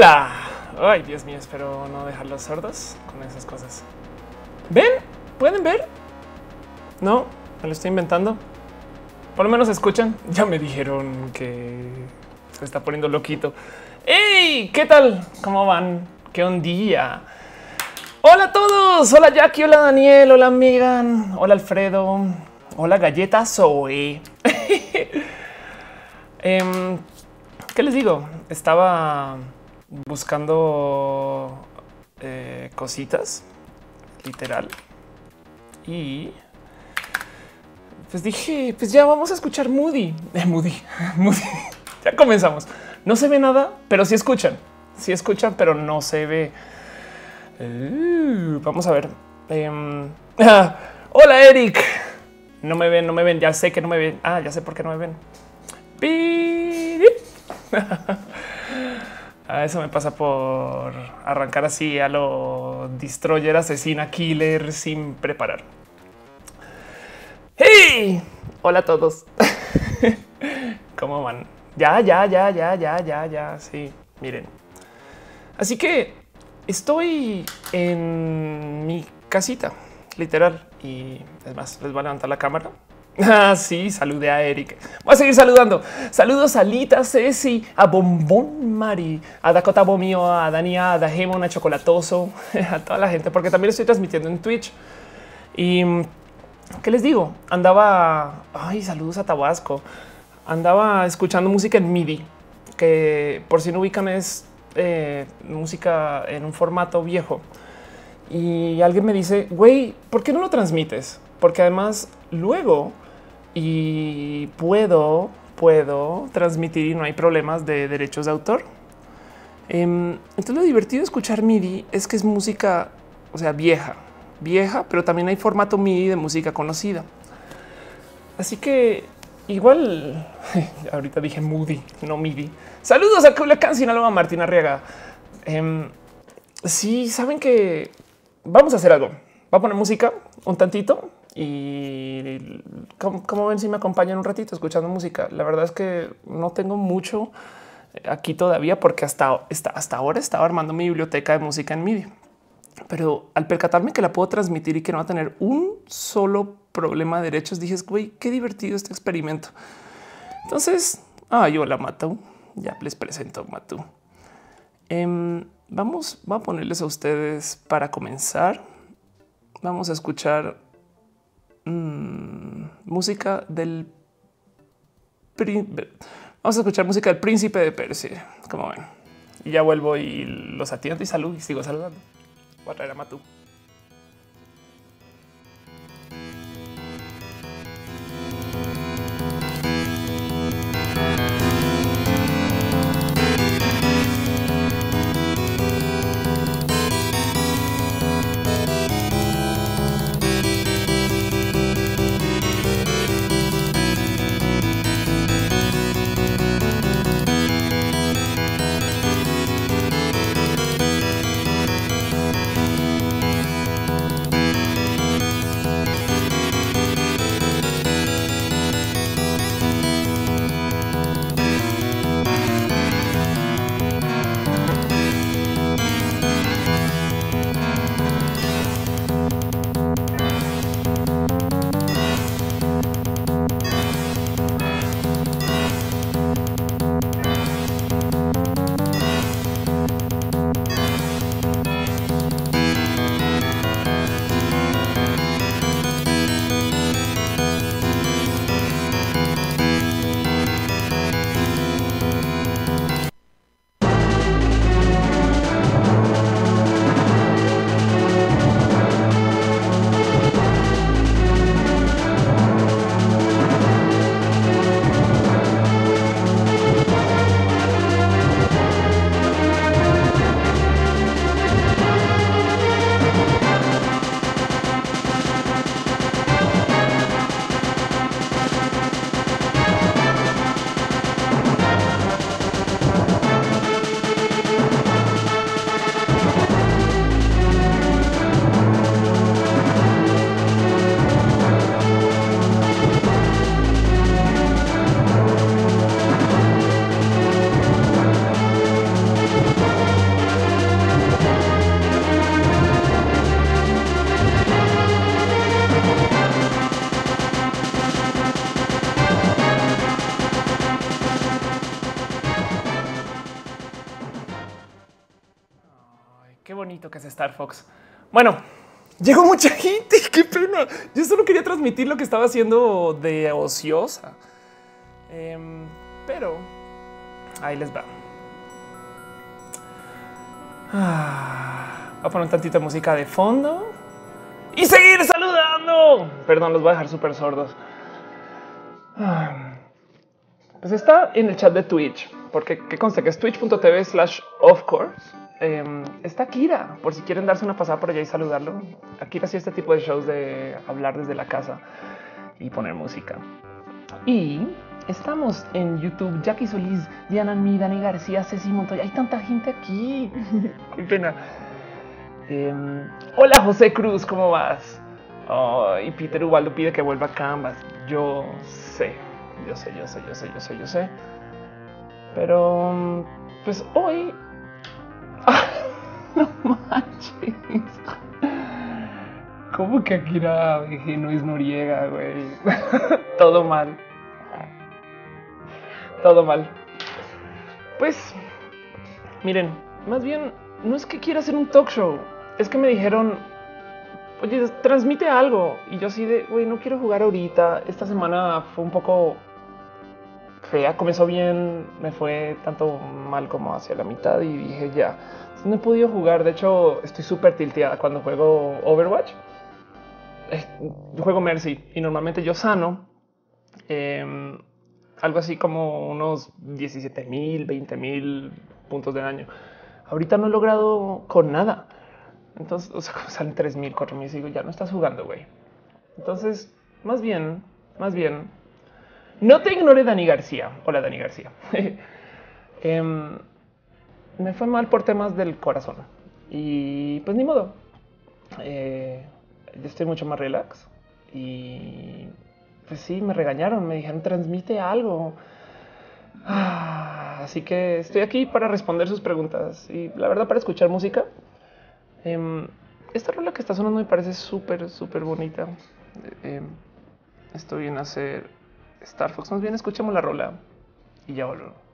Hola. Ay, Dios mío, espero no dejarlos sordos con esas cosas. ¿Ven? ¿Pueden ver? No, me lo estoy inventando. Por lo menos escuchan. Ya me dijeron que se está poniendo loquito. ¡Hey! ¿Qué tal? ¿Cómo van? ¿Qué un día? Hola a todos. Hola Jackie, hola Daniel, hola Megan, hola Alfredo, hola Galleta Zoe. Em, ¿Qué les digo? Estaba buscando eh, cositas, literal. Y pues dije, pues ya vamos a escuchar Moody. Eh, Moody, Moody. ya comenzamos. No se ve nada, pero sí escuchan. Sí escuchan, pero no se ve. Uh, vamos a ver. Em, hola, Eric. No me ven, no me ven. Ya sé que no me ven. Ah, ya sé por qué no me ven. A eso me pasa por arrancar así a lo destroyer, asesina, killer sin preparar. Hey, hola a todos. ¿Cómo van? Ya, ya, ya, ya, ya, ya, ya. Sí, miren. Así que estoy en mi casita, literal. Y es más, les voy a levantar la cámara Ah, sí, salude a Eric. Voy a seguir saludando. Saludos a Lita, Ceci, a Bombón Mari, a Dakota Bomio, a Dania, a Dajemon, a Chocolatoso, a toda la gente, porque también estoy transmitiendo en Twitch. Y qué les digo, andaba. Ay, saludos a Tabasco. Andaba escuchando música en MIDI, que por si no ubican es eh, música en un formato viejo. Y alguien me dice, güey, ¿por qué no lo transmites? Porque además luego y puedo, puedo transmitir y no hay problemas de derechos de autor. Em, entonces lo divertido de escuchar MIDI es que es música, o sea, vieja, vieja, pero también hay formato MIDI de música conocida. Así que igual ahorita dije Moody, no MIDI. Saludos a Culiacán, Sinaloa, Martina Arriaga. Eh, sí, saben que vamos a hacer algo. Va a poner música un tantito y como, ven, si me acompañan un ratito escuchando música. La verdad es que no tengo mucho aquí todavía porque hasta, hasta ahora estaba armando mi biblioteca de música en MIDI. Pero al percatarme que la puedo transmitir y que no va a tener un solo problema de derechos, dije, güey, qué divertido este experimento. Entonces, ah, yo la mato. Ya les presento Matu. Em, vamos, a ponerles a ustedes para comenzar. Vamos a escuchar Mm, música del Vamos a escuchar música del príncipe de Persia, como ven. Y ya vuelvo y los atiendo y salud y sigo saludando. Voy a traer a Matú. Star Fox. Bueno, llegó mucha gente. Qué pena. Yo solo quería transmitir lo que estaba haciendo de ociosa. Em, pero ahí les va. Ah, voy a poner tantita música de fondo y seguir saludando. Perdón, los voy a dejar súper sordos. Ah, pues está en el chat de Twitch, porque que conste que es twitch.tv slash of course. Em, está Kira, por si quieren darse una pasada por allá y saludarlo. Akira sí este tipo de shows de hablar desde la casa y poner música. Y estamos en YouTube. Jackie Solís, Diana Mi, Dani García, Ceci Montoya. Hay tanta gente aquí. Qué pena. Em, hola José Cruz, ¿cómo vas? y Peter Ubaldo pide que vuelva a Canvas. Yo sé, yo sé, yo sé, yo sé, yo sé, yo sé. Pero pues hoy no manches. ¿Cómo que Akira no es Noriega, güey? Todo mal. Todo mal. Pues, miren, más bien, no es que quiera hacer un talk show. Es que me dijeron, oye, transmite algo. Y yo así de, güey, no quiero jugar ahorita. Esta semana fue un poco fea. Comenzó bien, me fue tanto mal como hacia la mitad y dije, ya, no he podido jugar. De hecho, estoy súper tilteada cuando juego Overwatch. Yo juego Mercy y normalmente yo sano em, algo así como unos 17 mil, 20 mil puntos de daño. Ahorita no he logrado con nada. Entonces, o sea, salen 3 mil, 4 mil, digo, ya no estás jugando, güey. Entonces, más bien, más bien, no te ignore Dani García. Hola, Dani García. Em, me fue mal por temas del corazón y pues ni modo. Eh, yo estoy mucho más relax y pues sí, me regañaron, me dijeron transmite algo. Ah, así que estoy aquí para responder sus preguntas y la verdad para escuchar música. Em, esta rola que está sonando me parece súper, súper bonita. Em, estoy en hacer Star Fox. Más bien escuchemos la rola y ya volvemos.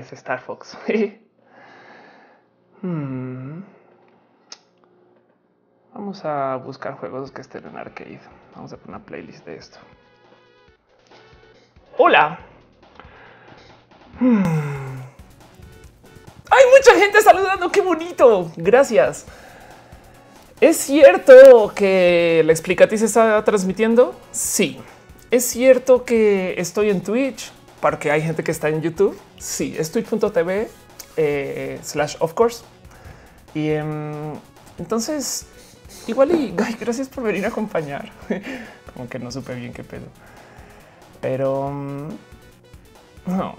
Es Star Fox. Hmm. Vamos a buscar juegos que estén en arcade. Vamos a poner una playlist de esto. Hola. Hmm. Hay mucha gente saludando. Qué bonito. Gracias. ¿Es cierto que la explicatriz está transmitiendo? Sí. ¿Es cierto que estoy en Twitch? Porque hay gente que está en YouTube. Sí, es twitch.tv eh, slash of course. Y em, entonces, igual y gracias por venir a acompañar. Como que no supe bien qué pedo. Pero mm, no,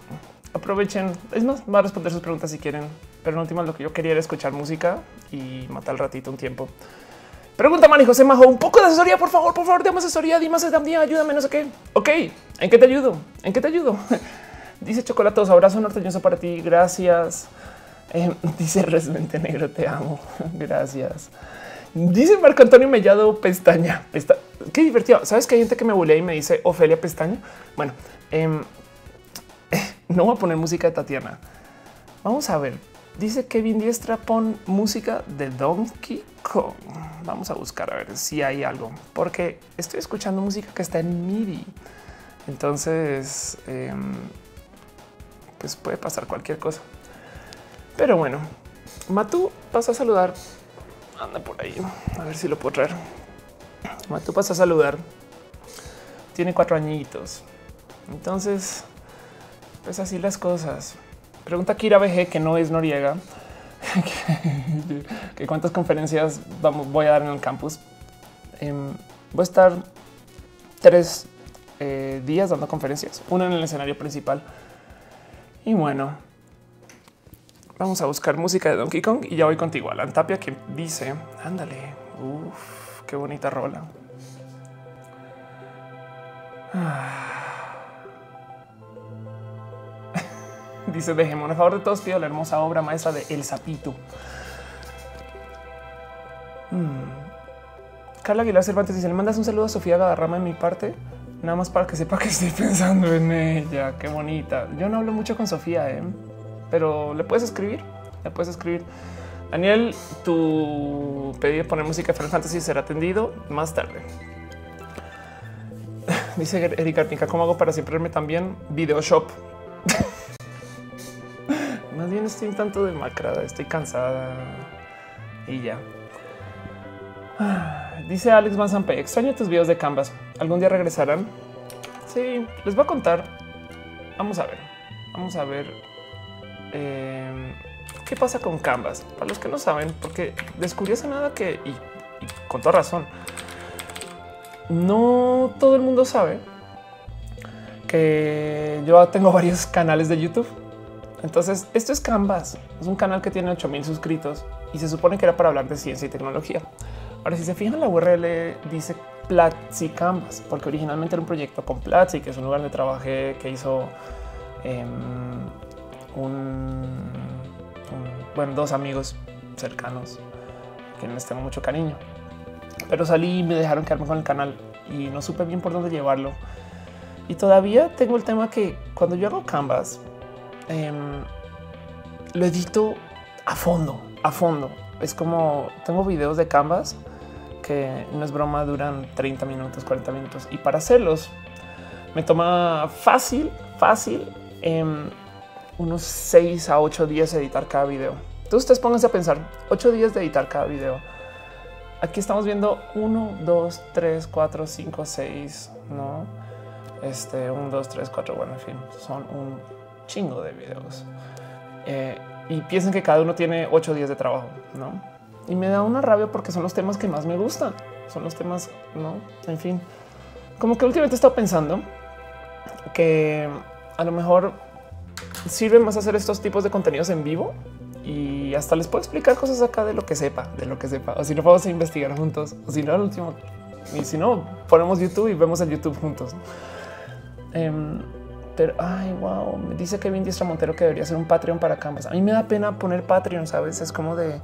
aprovechen. Es más, va a responder sus preguntas si quieren. Pero en última lo que yo quería era escuchar música y matar el ratito un tiempo. Pregunta Manny José Majo, un poco de asesoría, por favor, por favor, dame asesoría, dime asesoría, ayúdame, no sé qué. Ok, ¿en qué te ayudo? ¿En qué te ayudo? dice Chocolatos, abrazo norteñoso para ti, gracias. Eh, dice Resmente Negro, te amo, gracias. Dice Marco Antonio Mellado Pestaña. Qué divertido. Sabes que hay gente que me bulea y me dice Ofelia Pestaña. Bueno, em, no voy a poner música de Tatiana. Vamos a ver. Dice Kevin Diestra, pon música de Donkey Kong. Vamos a buscar a ver si hay algo, porque estoy escuchando música que está en MIDI. Entonces, em, pues puede pasar cualquier cosa. Pero bueno, Matú, pasa a saludar. Anda por ahí. A ver si lo puedo traer. Matú pasa a saludar. Tiene cuatro añitos. Entonces, pues así las cosas. Pregunta Kira BG, que no es Noriega, que cuántas conferencias voy a dar en el campus. Em, voy a estar tres eh, días dando conferencias, una en el escenario principal. Y bueno, vamos a buscar música de Donkey Kong y ya voy contigo, Alan Tapia, que dice, ándale, uff, qué bonita rola. Ah. Dice dejemos a favor de todos pido la hermosa obra maestra de El Sapito. Hmm. Carla Aguilar Cervantes dice: Le mandas un saludo a Sofía Gadarrama de mi parte, nada más para que sepa que estoy pensando en ella. Qué bonita. Yo no hablo mucho con Sofía, ¿eh? pero le puedes escribir. Le puedes escribir. Daniel, tu pedido de poner música de Final Fantasy será atendido más tarde. Dice Erika Arnica, ¿cómo hago para siempre verme también? Video shop. Más bien estoy un tanto demacrada, estoy cansada y ya. Dice Alex Manzampe, extraño tus videos de Canvas. ¿Algún día regresarán? Sí, les voy a contar. Vamos a ver. Vamos a ver em, qué pasa con Canvas. Para los que no saben, porque descubrí hace nada que, y con toda razón, no todo el mundo sabe que yo tengo varios canales de YouTube entonces, esto es Canvas. Es un canal que tiene 8000 suscritos y se supone que era para hablar de ciencia y tecnología. Ahora, si se fijan, la URL dice Platzi Canvas, porque originalmente era un proyecto con Platzi, que es un lugar donde trabajé que hizo em, dos amigos cercanos que les tengo mucho cariño. Pero salí y me dejaron quedarme con el canal y no supe bien por dónde llevarlo. Y todavía tengo el tema que cuando yo hago Canvas, Em, lo edito a fondo, a fondo. Es como tengo videos de Canvas que no es broma, duran 30 minutos, 40 minutos. Y para hacerlos me toma fácil, fácil, em, unos 6 a 8 días editar cada video. Entonces ustedes pónganse a pensar 8 días de editar cada video. Aquí estamos viendo 1, 2, 3, 4, 5, 6, no? Este 1, 2, 3, 4. Bueno, en fin, son un chingo de videos eh, y piensen que cada uno tiene ocho días de trabajo, no? Y me da una rabia porque son los temas que más me gustan. Son los temas, no? En fin, como que últimamente he estado pensando que a lo mejor sirve más hacer estos tipos de contenidos en vivo y hasta les puedo explicar cosas acá de lo que sepa, de lo que sepa. O si no, vamos a investigar juntos. O si no, al último, y si no, ponemos YouTube y vemos el YouTube juntos. Em, ay, wow, me dice Kevin Diestra Montero que debería ser un Patreon para Canvas. A mí me da pena poner Patreon, sabes? Es como de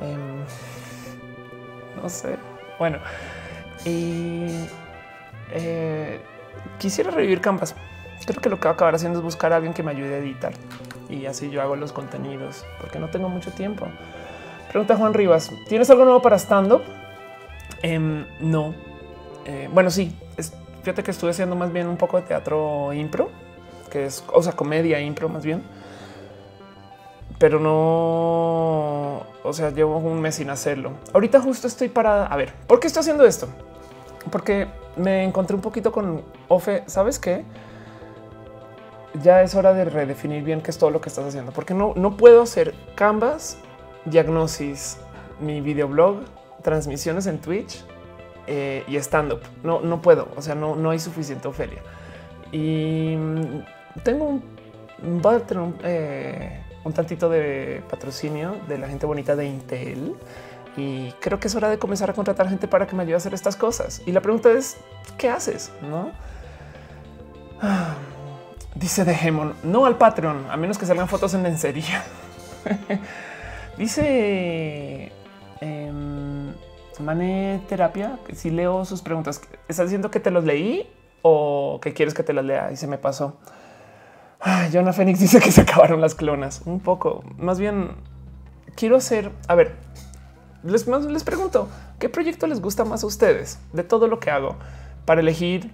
em, no sé. Bueno, y eh, quisiera revivir Canvas. Creo que lo que va a acabar haciendo es buscar a alguien que me ayude a editar y así yo hago los contenidos porque no tengo mucho tiempo. Pregunta Juan Rivas: ¿Tienes algo nuevo para stand? Em, no. Eh, bueno, sí, Fíjate que estuve haciendo más bien un poco de teatro impro, que es, o sea, comedia impro más bien. Pero no, o sea, llevo un mes sin hacerlo. Ahorita justo estoy para, a ver, ¿por qué estoy haciendo esto? Porque me encontré un poquito con Ofe, ¿sabes qué? ya es hora de redefinir bien qué es todo lo que estás haciendo, porque no, no puedo hacer Canvas, diagnosis, mi videoblog, transmisiones en Twitch eh, y stand up. No, no puedo. O sea, no, no hay suficiente Ofelia. Y mm, tengo un, voy a tener un, eh, un tantito de patrocinio de la gente bonita de Intel y creo que es hora de comenzar a contratar gente para que me ayude a hacer estas cosas. Y la pregunta es, ¿qué haces? No dice Dejemon, no al Patreon, a menos que salgan fotos en lencería. dice eh, Mane Terapia, si leo sus preguntas, ¿estás diciendo que te los leí o que quieres que te las lea? Y se me pasó. Ay, Jonah Phoenix dice que se acabaron las clonas. Un poco. Más bien, quiero hacer... A ver, les, les pregunto, ¿qué proyecto les gusta más a ustedes de todo lo que hago? Para elegir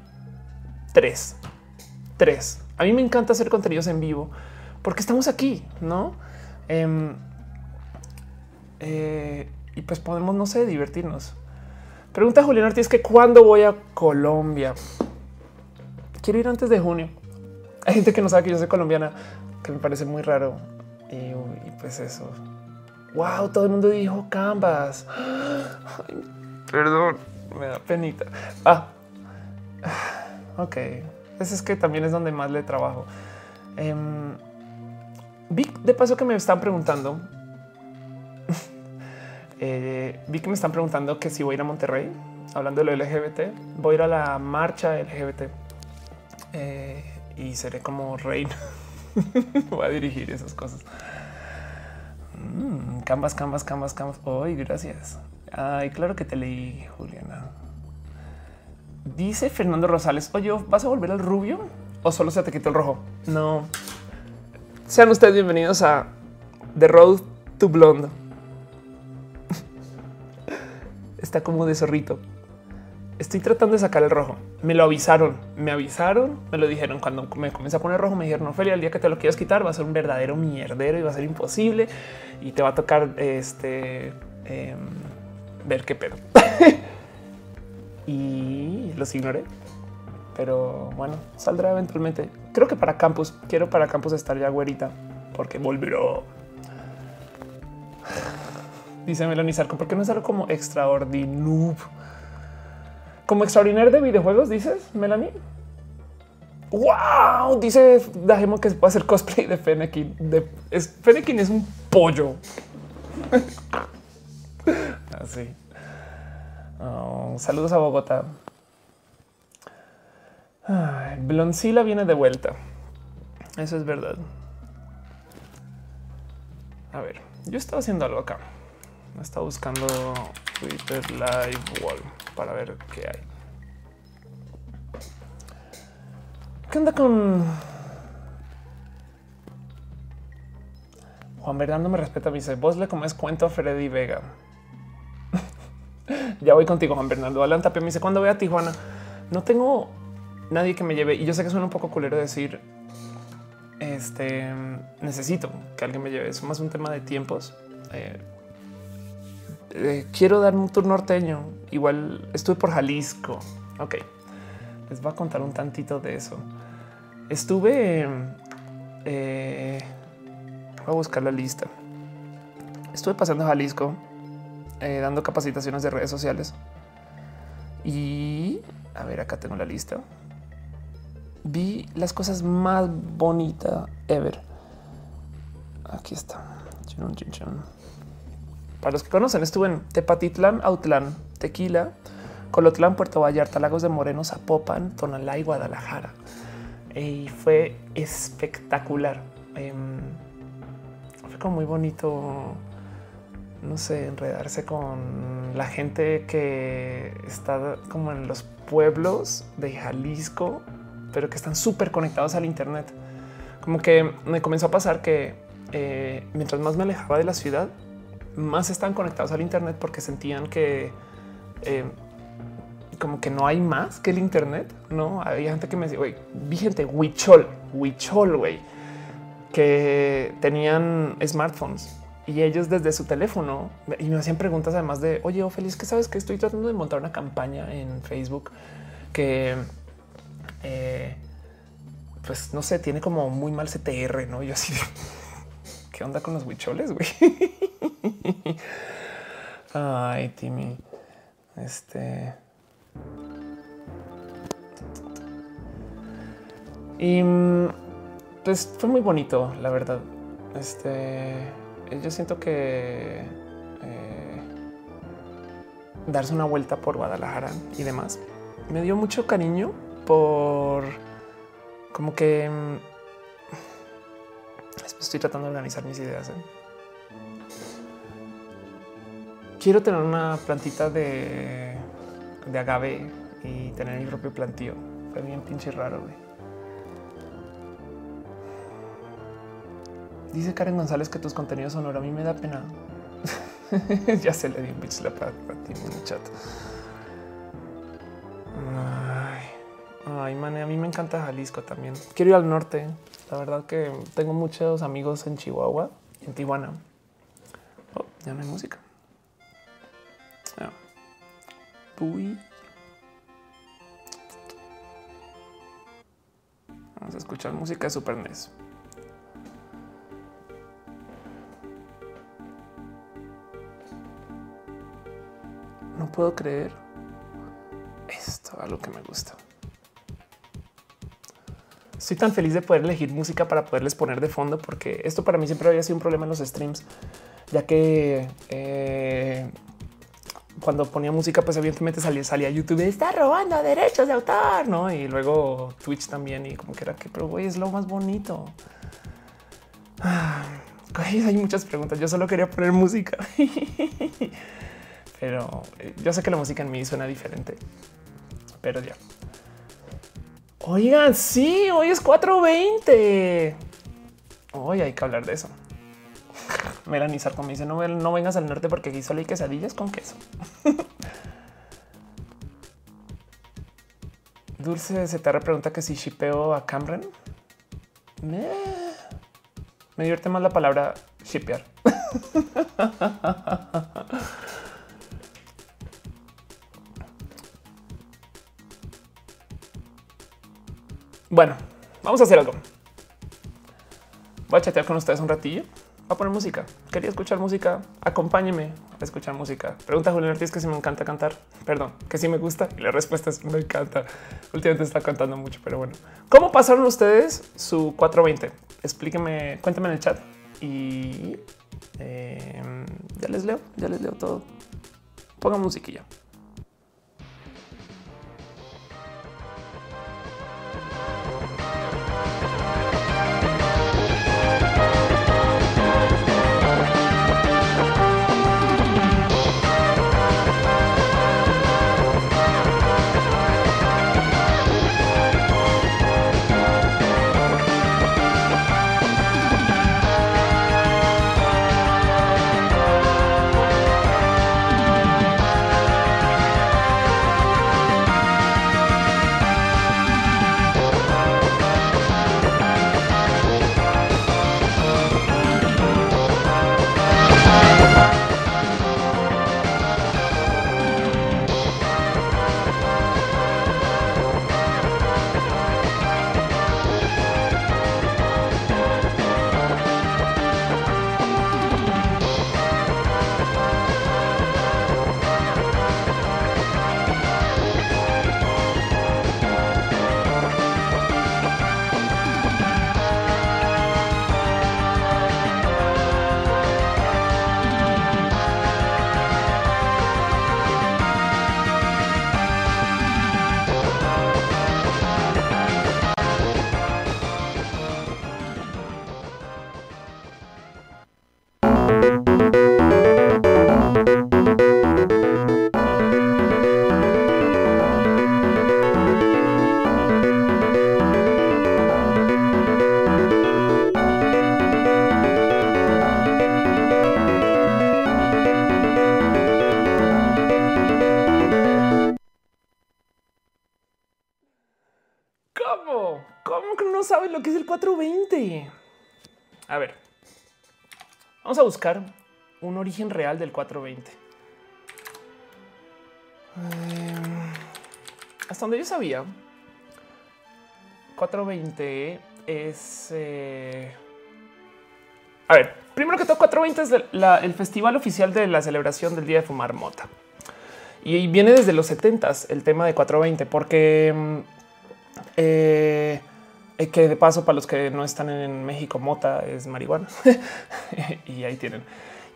tres. Tres. A mí me encanta hacer contenidos en vivo porque estamos aquí, ¿no? Em, eh, y pues podemos, no sé, divertirnos. Pregunta Julián Ortiz que cuándo voy a Colombia. Quiero ir antes de junio. Hay gente que no sabe que yo soy colombiana, que me parece muy raro. Y, pues eso. Wow, todo el mundo dijo Canvas. perdón, me da penita. Ah, ok. Ese es que también es donde más le trabajo. Eh, vi de paso que me están preguntando eh, vi que me están preguntando que si voy a ir a Monterrey, hablando de lo LGBT, voy a ir a la marcha LGBT eh, y seré como reina. voy a dirigir esas cosas. Mm, canvas, canvas, canvas, canvas. Hoy, gracias. Ay, claro que te leí, Juliana. Dice Fernando Rosales, oye, ¿vas a volver al rubio o solo se te quitó el rojo? No. Sean ustedes bienvenidos a The Road to Blonde está como de zorrito. Estoy tratando de sacar el rojo. Me lo avisaron, me avisaron, me lo dijeron cuando me comencé a poner rojo. Me dijeron, Ophelia, el día que te lo quieras quitar va a ser un verdadero mierdero y va a ser imposible y te va a tocar este em, ver qué pedo. y los ignoré, pero bueno, saldrá eventualmente. Creo que para campus quiero para campus estar ya güerita porque volverá. Dice Melanie Sarko, porque no es algo como extraordinario? Como extraordinario de videojuegos, dices, Melanie. Wow, dice Dajemo que puede hacer cosplay de Fennekin. De, es, Fennekin es un pollo. Así. Oh, saludos a Bogotá. Bloncila viene de vuelta. Eso es verdad. A ver, yo estaba haciendo algo acá. Me está buscando Twitter Live Wall para ver qué hay. ¿Qué onda con Juan Bernardo? Me respeta, me dice vos le comes cuento a Freddy Vega. ya voy contigo, Juan Bernardo. Alan Tapia me dice cuando voy a Tijuana. No tengo nadie que me lleve y yo sé que suena un poco culero decir este necesito que alguien me lleve. Es más un tema de tiempos. Eh, eh, quiero dar un tour norteño. Igual estuve por Jalisco. Ok, les voy a contar un tantito de eso. Estuve, eh, voy a buscar la lista. Estuve pasando a Jalisco, eh, dando capacitaciones de redes sociales. Y a ver, acá tengo la lista. Vi las cosas más bonitas ever. Aquí está. Para los que conocen, estuve en Tepatitlán, Autlán, Tequila, Colotlán, Puerto Vallarta, Lagos de Moreno, Zapopan, Tonalá y Guadalajara. Y fue espectacular. Em, fue como muy bonito, no sé, enredarse con la gente que está como en los pueblos de Jalisco, pero que están súper conectados al Internet. Como que me comenzó a pasar que eh, mientras más me alejaba de la ciudad, más están conectados al Internet porque sentían que eh, como que no hay más que el Internet. No hay gente que me decía, güey, vi gente huichol, huichol, güey, que tenían smartphones y ellos desde su teléfono y me hacían preguntas además de oye, feliz que sabes que estoy tratando de montar una campaña en Facebook que eh, pues no sé, tiene como muy mal CTR, no? Yo así, ¿qué onda con los huicholes, güey? Ay, Timmy. Este. Y mm, pues fue muy bonito, la verdad. Este, yo siento que eh, darse una vuelta por Guadalajara y demás me dio mucho cariño por como que mm, estoy tratando de organizar mis ideas. ¿eh? Quiero tener una plantita de, de agave y tener mi propio plantío. Fue bien pinche raro. Güey. Dice Karen González que tus contenidos son oro. A mí me da pena. ya se le di un bitch la para ti en el chat. Ay, ay, man, a mí me encanta Jalisco también. Quiero ir al norte. La verdad que tengo muchos amigos en Chihuahua, en Tijuana. Oh, ya no hay música. Ah. Vamos a escuchar música de Super NES. No puedo creer esto a lo que me gusta. Estoy tan feliz de poder elegir música para poderles poner de fondo, porque esto para mí siempre había sido un problema en los streams, ya que eh, cuando ponía música, pues evidentemente salía, salía YouTube, está robando derechos de autor, no? Y luego Twitch también, y como que era que, pero güey, es lo más bonito. hay muchas preguntas. Yo solo quería poner música. pero eh, yo sé que la música en mí suena diferente, pero ya. Oigan, sí, hoy es 420. Hoy hay que hablar de eso. Melanie Sarko me dice no, vengas al norte porque aquí solo hay quesadillas con queso. Dulce te pregunta que si shipeo a Cameron. Me, me divierte más la palabra shipear. Bueno, vamos a hacer algo. Voy a chatear con ustedes un ratillo. Va a poner música. Quería escuchar música. Acompáñeme a escuchar música. Pregunta a Julián Ortiz que si me encanta cantar. Perdón, que si me gusta. Y la respuesta es me encanta. Últimamente está cantando mucho, pero bueno. ¿Cómo pasaron ustedes su 420? Explíquenme, cuéntenme en el chat. Y eh, ya les leo, ya les leo todo. Ponga musiquilla. Buscar un origen real del 420. Eh, hasta donde yo sabía, 420 es... Eh, a ver, primero que todo, 420 es el festival oficial de la celebración del Día de Fumar Mota. Y viene desde los 70 el tema de 420, porque mm, eh, que de paso para los que no están en México, mota es marihuana y ahí tienen.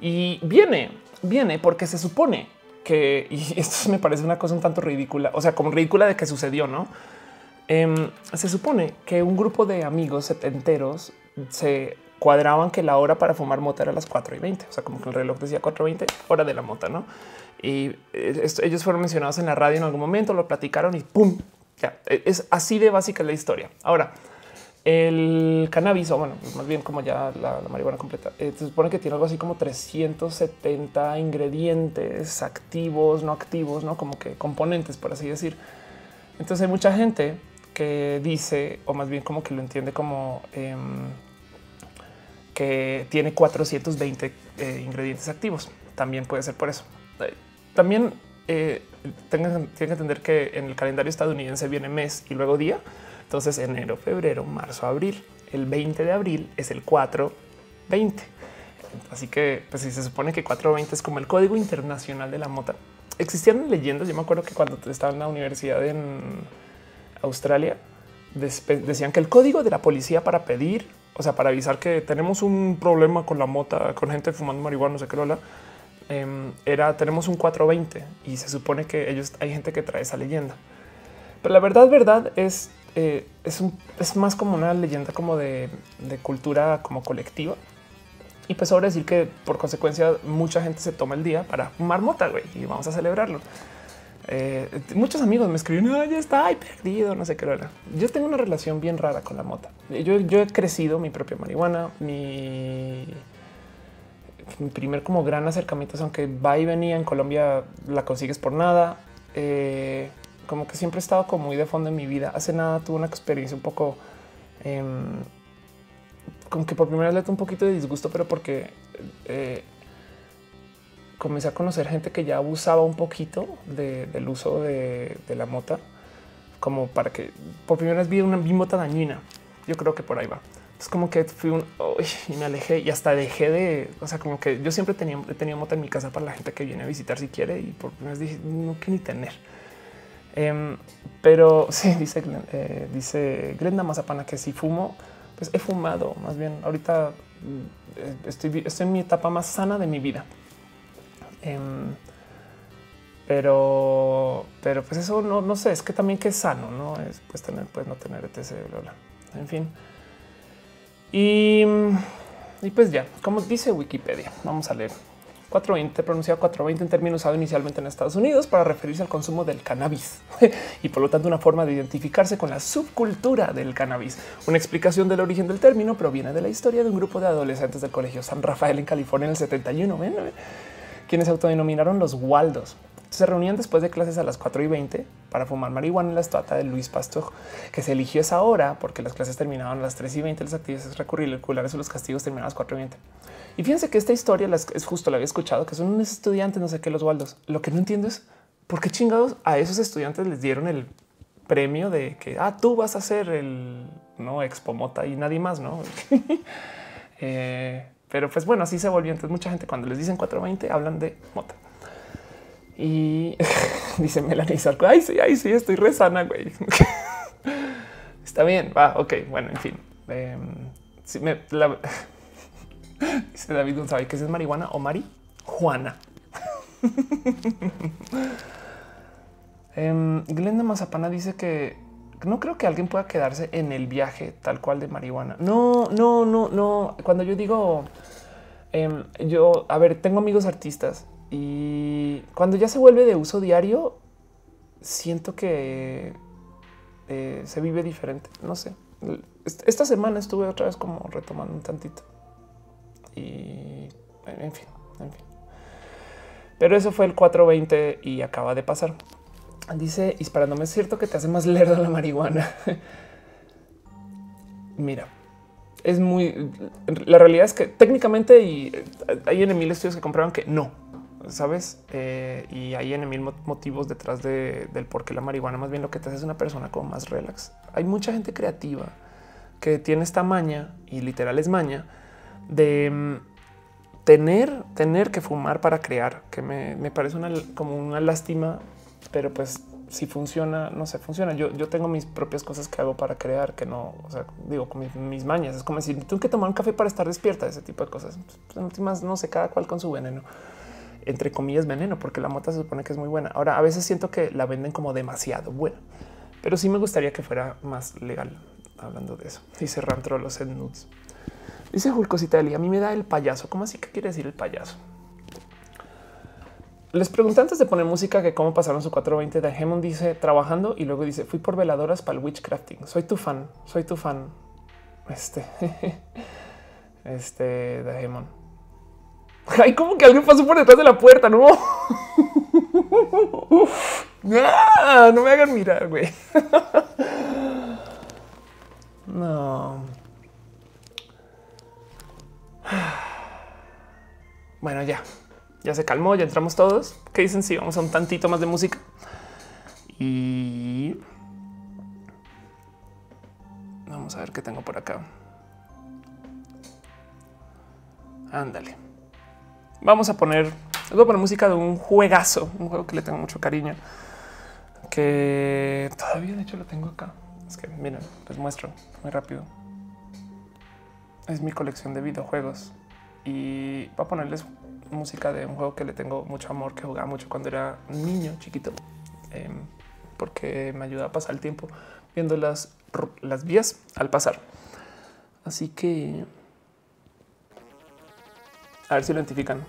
Y viene, viene porque se supone que, y esto me parece una cosa un tanto ridícula, o sea, como ridícula de que sucedió, ¿no? Em, se supone que un grupo de amigos setenteros se cuadraban que la hora para fumar mota era las 4 y 20, o sea, como que el reloj decía 4 y 20, hora de la mota, ¿no? Y eh, ellos fueron mencionados en la radio en algún momento, lo platicaron y pum, ya e, es así de básica la historia. Ahora, el cannabis, o bueno, más bien como ya la, marihuana completa, eh, se supone que tiene algo así como 370 ingredientes activos, no activos, no como que componentes, por así decir. Entonces hay mucha gente que dice, o más bien como que lo entiende como em, que tiene 420 eh, ingredientes activos. También puede ser por eso. Eh, también eh, tienen que entender que en el calendario estadounidense viene mes y luego día. Entonces enero, febrero, marzo, abril. El 20 de abril es el 420. Así que pues si se supone que 420 es como el código internacional de la mota. Existían leyendas. Yo me acuerdo que cuando estaba en la universidad en Australia, decían que el código de la policía para pedir, o sea, para avisar que tenemos un problema con la mota, con gente fumando marihuana, no sé qué, lola, Em, era tenemos un 420 y se supone que ellos hay gente que trae esa leyenda. Pero la verdad, verdad es, eh, es, es, más como una leyenda como de, cultura como colectiva. Y pues ahora decir que por consecuencia mucha gente se toma el día para fumar mota güey, y vamos a celebrarlo. Eh, muchos amigos me escriben, no, ya está ay, perdido, no sé qué. Era. Yo tengo una relación bien rara con la mota. Yo, yo he crecido mi propia marihuana, mi mi primer como gran acercamiento, aunque va y venía en Colombia, la consigues por nada. Eh, como que siempre he estado como muy de fondo en mi vida. Hace nada tuve una experiencia un poco em, como que por primera vez le un poquito de disgusto, pero porque eh, comencé a conocer gente que ya abusaba un poquito del uso de, la mota, como para que por primera vez vi una mota dañina. Yo creo que por ahí va es como que fui un y me alejé y hasta dejé de, o sea, como que yo siempre tenía, he tenido mota en mi casa para la gente que viene a visitar si quiere y por primera vez dije no que ni tener. Em, pero sí, dice, eh, dice Glenda Mazapana que si fumo, pues he fumado más bien. Ahorita mm, estoy, estoy en mi etapa más sana de mi vida. Em, pero, pero pues eso no, no sé, es que también que es sano, no es pues tener, pues no tener etc. En fin. Y, pues ya, como dice Wikipedia, vamos a leer 420, pronunciado 420 en términos usado inicialmente en Estados Unidos para referirse al consumo del cannabis y por lo tanto una forma de identificarse con la subcultura del cannabis. Una explicación del origen del término proviene de la historia de un grupo de adolescentes del Colegio San Rafael en California en el 71, quienes se autodenominaron los Waldos se reunían después de clases a las 4 y 20 para fumar marihuana en la estatua de Luis Pastor, que se eligió esa hora porque las clases terminaban a las 3 y 20, las actividades recurriculares o los castigos terminaban a las 4 y 20. Y fíjense que esta historia es justo la había escuchado, que son unos estudiantes, no sé qué, los Waldos. Lo que no entiendo es por qué chingados a esos estudiantes les dieron el premio de que ah, tú vas a ser el no expo mota y nadie más, no? Eh, pero pues bueno, así se volvió. Entonces, mucha gente cuando les dicen 420 hablan de mota. Y dice Melanie Sarko, ay, sí, ay, sí, estoy re sana, güey. Está bien, va, ok, bueno, en fin. Eh, me, dice David González que es marihuana o Mari Juana. eh, Glenda Mazapana dice que no creo que alguien pueda quedarse en el viaje tal cual de marihuana. No, no, no, no. Cuando yo digo em, yo, a ver, tengo amigos artistas y cuando ya se vuelve de uso diario, siento que eh, se vive diferente. No sé. Esta semana estuve otra vez como retomando un tantito. Y en fin, en fin. Pero eso fue el 420 y acaba de pasar. Dice disparándome, es cierto que te hace más lerdo la marihuana. Mira, es muy. La realidad es que técnicamente y hay en mil estudios que comprueban que no, sabes? Eh, y hay en mil motivos detrás del por qué la marihuana más bien lo que te hace es una persona como más relax. Hay mucha gente creativa que tiene esta maña y literal es maña de mm, tener, tener que fumar para crear, que me, me parece una, como una lástima, pero pues si funciona, no sé, funciona. Yo, yo tengo mis propias cosas que hago para crear, que no, digo, con mis, mañas. Es como decir, tengo que tomar un café para estar despierta, ese tipo de cosas. Pues, en últimas, no sé, cada cual con su veneno. Entre comillas, veneno, porque la mota se supone que es muy buena. Ahora, a veces siento que la venden como demasiado buena, pero sí me gustaría que fuera más legal. Hablando de eso, dice Rantrolos en nudes. Dice Julcosita a mí me da el payaso. ¿Cómo así que quiere decir el payaso? Les pregunté antes de poner música que cómo pasaron su 420 de Hemon dice trabajando y luego dice fui por veladoras para el witchcrafting. Soy tu fan, soy tu fan. Este, este de Hemon. Ay, como que alguien pasó por detrás de la puerta, no? Ah, no me hagan mirar, güey. No. Bueno, ya ya se calmó, ya entramos todos. ¿Qué dicen? Si vamos a un tantito más de música. Y vamos a ver qué tengo por acá. Ándale. Vamos a poner, les voy a poner música de un juegazo, un juego que le tengo mucho cariño, que todavía de hecho lo tengo acá. Es que miren, les muestro muy rápido. Es mi colección de videojuegos y voy a ponerles música de un juego que le tengo mucho amor, que jugaba mucho cuando era niño chiquito, em, porque me ayuda a pasar el tiempo viendo las, las vías al pasar. Así que a ver si lo identifican.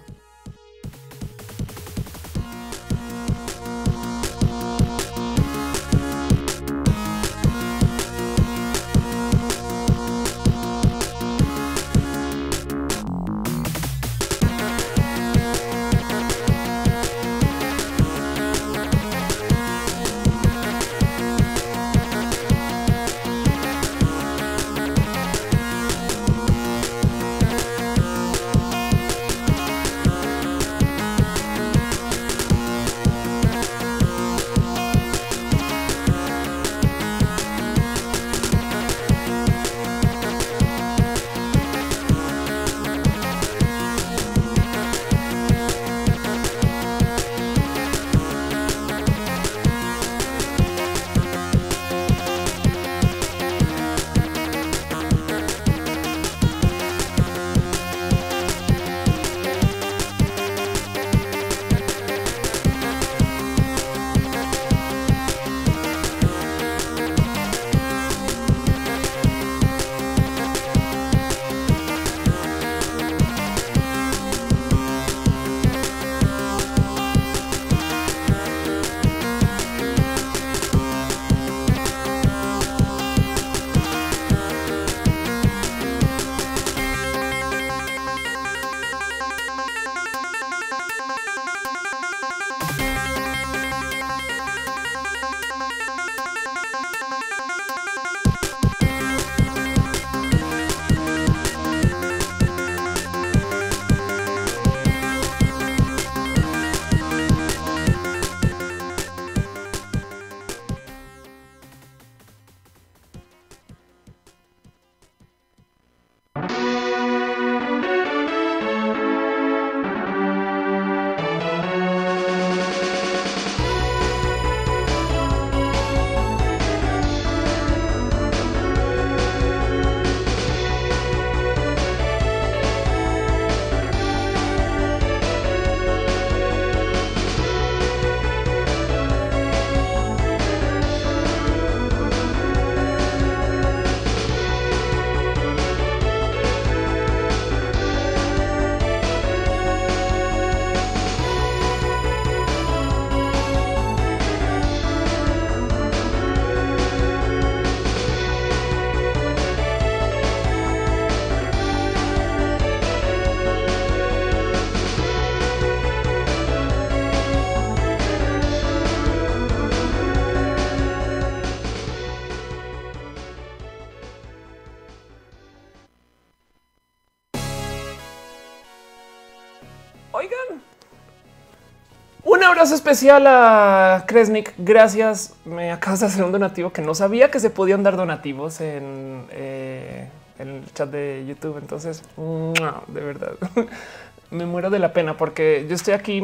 Abrazo especial a Kresnik. Gracias. Me acabas de hacer un donativo que no sabía que se podían dar donativos en, eh, el chat de YouTube. Entonces, de verdad, me muero de la pena porque yo estoy aquí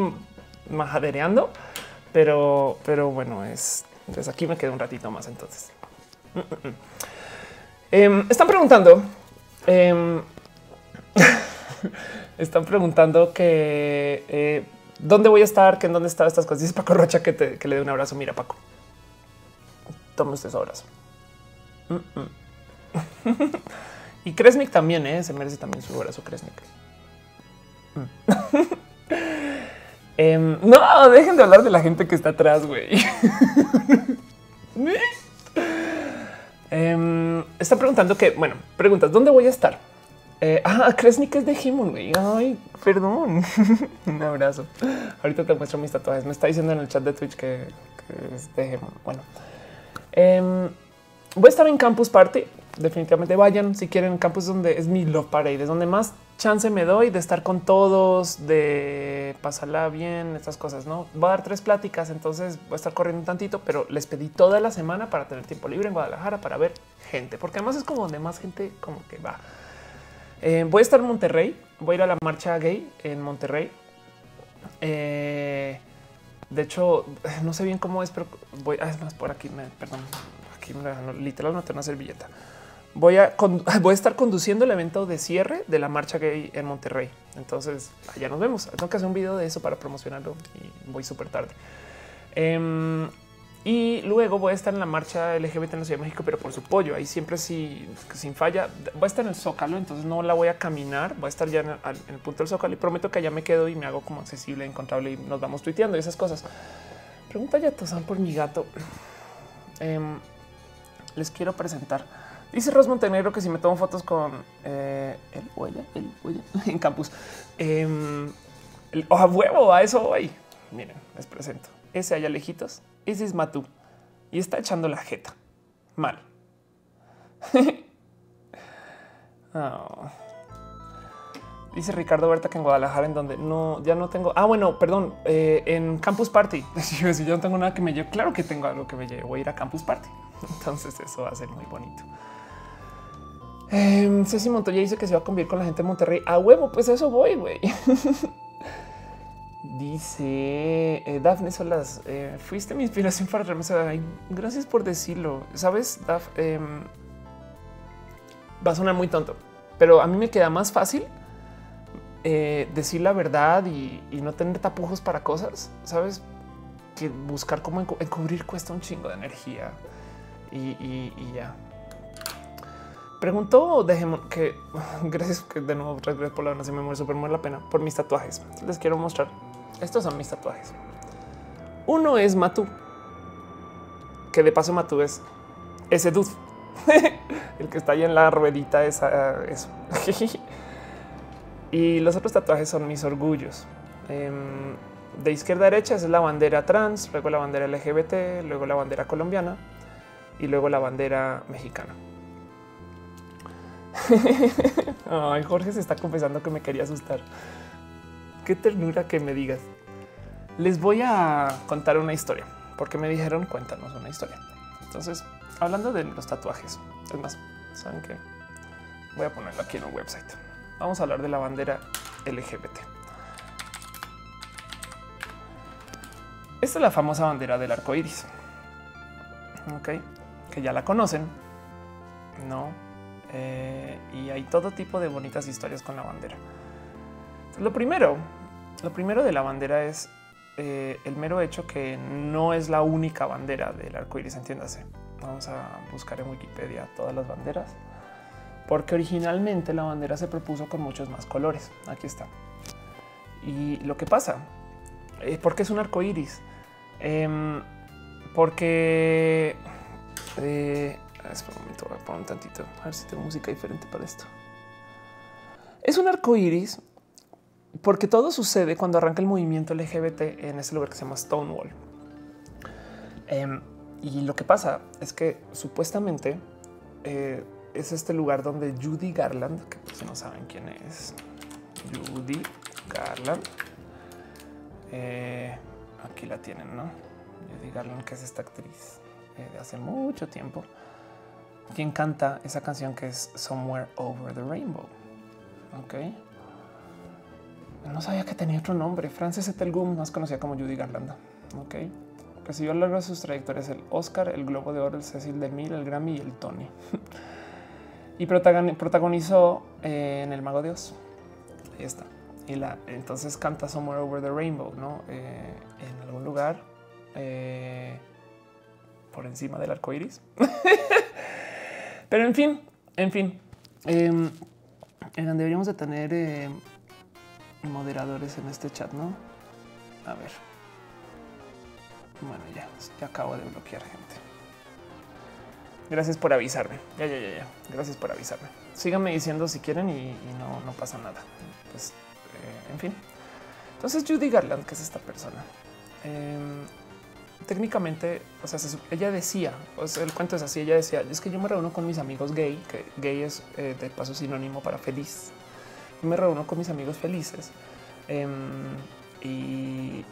majadereando, pero, pero bueno, es entonces aquí me quedo un ratito más. Entonces em, están preguntando, em, están preguntando que eh, ¿Dónde voy a estar? ¿Que en dónde están estas cosas? Dice Paco Rocha que, te, le dé un abrazo. Mira, Paco, toma usted su abrazo. Y Kresnik también, ¿eh? se merece también su abrazo, Kresnik. Mm. Em, no, dejen de hablar de la gente que está atrás, güey. Em, está preguntando que, bueno, preguntas, ¿dónde voy a estar? Eh, ah, Kresnik es de Himon, güey. Ay, perdón. Un abrazo. Ahorita te muestro mis tatuajes. Me está diciendo en el chat de Twitch que, es de Himon. Bueno, em, voy a estar en Campus Party. Definitivamente vayan si quieren. Campus donde es mi love parade, es donde más chance me doy de estar con todos, de pasarla bien, estas cosas. No voy a dar tres pláticas, entonces voy a estar corriendo un tantito, pero les pedí toda la semana para tener tiempo libre en Guadalajara para ver gente, porque además es como donde más gente como que va. Eh, voy a estar en Monterrey, voy a ir a la marcha gay en Monterrey. Eh, de hecho, no sé bien cómo es, pero voy a ah, es más por aquí. Perdón, aquí me, literal no tengo una servilleta. Voy a, voy a estar conduciendo el evento de cierre de la marcha gay en Monterrey. Entonces allá nos vemos. Tengo que hacer un video de eso para promocionarlo y voy súper tarde. Em, y luego voy a estar en la marcha LGBT en la Ciudad de México, pero por su pollo. Ahí siempre si, sin falla. Voy a estar en el Zócalo, entonces no la voy a caminar. Voy a estar ya en el, punto del Zócalo y prometo que allá me quedo y me hago como accesible, encontrable y nos vamos tuiteando y esas cosas. Pregunta ya Tosan por mi gato. Em, les quiero presentar. Dice Ros Montenegro que si me tomo fotos con eh, el huella, el huella en campus. Eh, el, oh, huevo, a eso voy. Miren, les presento. Ese allá lejitos ese es Matú y está echando la jeta. Mal. Oh. Dice Ricardo Berta que en Guadalajara, en donde no, ya no tengo. Ah, bueno, perdón, eh, en Campus Party. Si yo no tengo nada que me lleve, claro que tengo algo que me lleve. Voy a ir a Campus Party. Entonces, eso va a ser muy bonito. Eh, Ceci Montoya dice que se va a convivir con la gente de Monterrey. A huevo, pues eso voy, güey. Dice eh, Dafne Solas, eh, fuiste mi inspiración para remesa. Gracias por decirlo. Sabes, Daf, em, va a sonar muy tonto, pero a mí me queda más fácil eh, decir la verdad y, no tener tapujos para cosas, sabes, que buscar cómo encubrir cuesta un chingo de energía y, ya. Preguntó, dejemos que gracias que de nuevo gracias por la se me muere súper la pena por mis tatuajes. Les quiero mostrar estos son mis tatuajes. Uno es Matu, que de paso Matu es ese dude, el que está ahí en la ruedita, esa, eso. y los otros tatuajes son mis orgullos. Em, de izquierda a derecha es la bandera trans, luego la bandera LGBT, luego la bandera colombiana y luego la bandera mexicana. Ay, Jorge se está confesando que me quería asustar qué ternura que me digas. Les voy a contar una historia porque me dijeron cuéntanos una historia. Entonces, hablando de los tatuajes, es más, saben que voy a ponerlo aquí en un website. Vamos a hablar de la bandera LGBT. Esta es la famosa bandera del arco iris. Ok, que ya la conocen, no? Eh, y hay todo tipo de bonitas historias con la bandera. Lo primero, lo primero de la bandera es eh, el mero hecho que no es la única bandera del arco iris, entiéndase. Vamos a buscar en Wikipedia todas las banderas, porque originalmente la bandera se propuso con muchos más colores. Aquí está. Y lo que pasa, es eh, porque es un arco iris? Em, porque eh, espera un momento, voy a poner un tantito, a ver si tengo música diferente para esto. Es un arco iris porque todo sucede cuando arranca el movimiento LGBT en ese lugar que se llama Stonewall. Em, y lo que pasa es que supuestamente eh, es este lugar donde Judy Garland, que si no saben quién es, Judy Garland. Eh, aquí la tienen, ¿no? Judy Garland, que es esta actriz eh, de hace mucho tiempo, quien canta esa canción que es Somewhere Over the Rainbow. Ok. No sabía que tenía otro nombre. Frances Etelgum, más conocida como Judy Garland. Ok. Recibió a lo largo de sus trayectorias el Oscar, el Globo de Oro, el Cecil de Mil, el Grammy y el Tony. y protagonizó eh, en El Mago de Oz. Ahí está. Y la entonces canta Somewhere Over the Rainbow, ¿no? Eh, en algún lugar eh, por encima del arco iris. Pero en fin, en fin, em, deberíamos de tener moderadores en este chat, ¿no? A ver. Bueno, ya, ya acabo de bloquear gente. Gracias por avisarme. Ya, ya, ya, ya. Gracias por avisarme. Síganme diciendo si quieren y, no, pasa nada. Pues, eh, en fin. Entonces, Judy Garland, que es esta persona, em, técnicamente, o sea, ella decía, o sea, el cuento es así, ella decía, es que yo me reúno con mis amigos gay, que gay es eh, de paso sinónimo para feliz. Y me reúno con mis amigos felices. Em, y,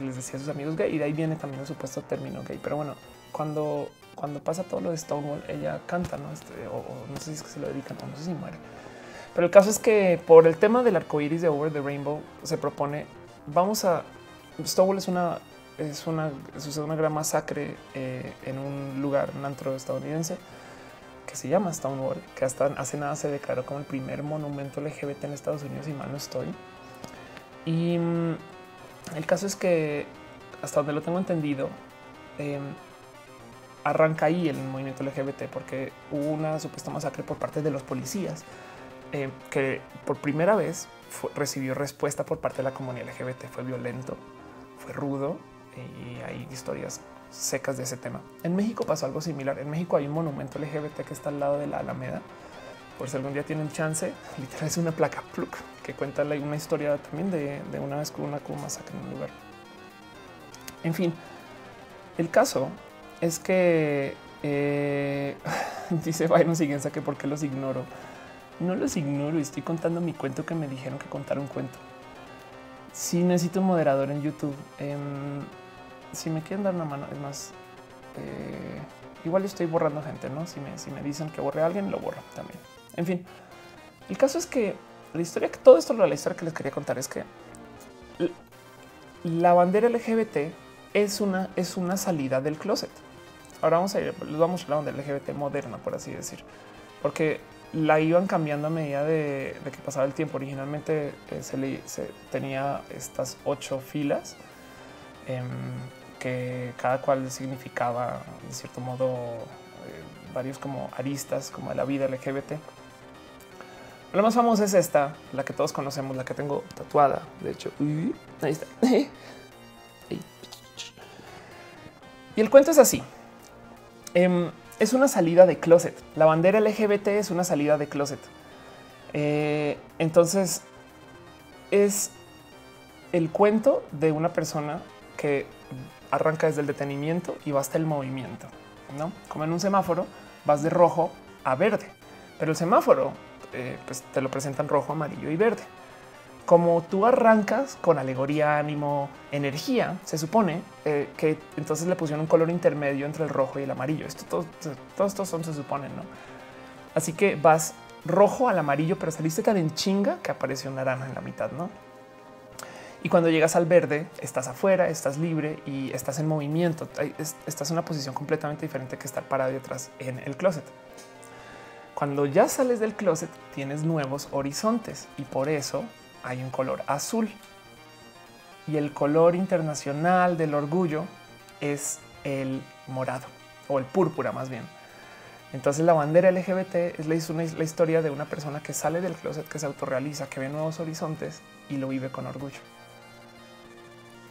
les decía a sus amigos gay y de ahí viene también el supuesto término gay. Pero bueno, cuando, cuando pasa todo lo de Stonewall, ella canta, ¿no? Este, o, no sé si es que se lo dedican o no sé si muere. Pero el caso es que por el tema del arco iris de Over the Rainbow se propone, vamos a, Stonewall es una, es una, sucede una gran masacre eh, en un lugar, un antro estadounidense que se llama Stonewall, que hasta hace nada se declaró como el primer monumento LGBT en Estados Unidos y mal no estoy. Y mm, el caso es que hasta donde lo tengo entendido, em, arranca ahí el movimiento LGBT porque hubo una supuesta masacre por parte de los policías em, que por primera vez recibió respuesta por parte de la comunidad LGBT. Fue violento, fue rudo y hay historias secas de ese tema. En México pasó algo similar. En México hay un monumento LGBT que está al lado de la Alameda por si algún día tienen chance, literal es una placa que cuenta una historia también de, una vez que una como masacre en un lugar. En fin, el caso es que eh, dice Byron Siguenza que por qué los ignoro. No los ignoro y estoy contando mi cuento que me dijeron que contar un cuento. Si necesito un moderador en YouTube, em, si me quieren dar una mano, es más, eh, igual estoy borrando gente, no? Si me, si me dicen que borre a alguien, lo borro también. En fin, el caso es que la historia todo esto, la historia que les quería contar es que la bandera LGBT es una, es una salida del closet. Ahora vamos a ir, les vamos a la bandera LGBT moderna, por así decir, porque la iban cambiando a medida de, que pasaba el tiempo. Originalmente eh, se, tenía estas ocho filas em, que cada cual significaba de cierto modo eh, varios como aristas como de la vida LGBT. La más famosa es esta, la que todos conocemos, la que tengo tatuada. De hecho, ahí está. Y el cuento es así. Em, es una salida de closet. La bandera LGBT es una salida de closet. Eh, entonces, es el cuento de una persona que arranca desde el detenimiento y va hasta el movimiento. ¿no? Como en un semáforo, vas de rojo a verde. Pero el semáforo eh, pues te lo presentan rojo, amarillo y verde. Como tú arrancas con alegoría, ánimo, energía, se supone eh, que entonces le pusieron un color intermedio entre el rojo y el amarillo. Esto todos todo estos son se suponen, ¿no? Así que vas rojo al amarillo, pero saliste tan en chinga que apareció un naranja en la mitad, ¿no? Y cuando llegas al verde, estás afuera, estás libre y estás en movimiento. Estás en una posición completamente diferente que estar parado detrás en el closet. Cuando ya sales del closet tienes nuevos horizontes y por eso hay un color azul. Y el color internacional del orgullo es el morado o el púrpura más bien. Entonces la bandera LGBT es la, historia de una persona que sale del closet, que se autorrealiza, que ve nuevos horizontes y lo vive con orgullo.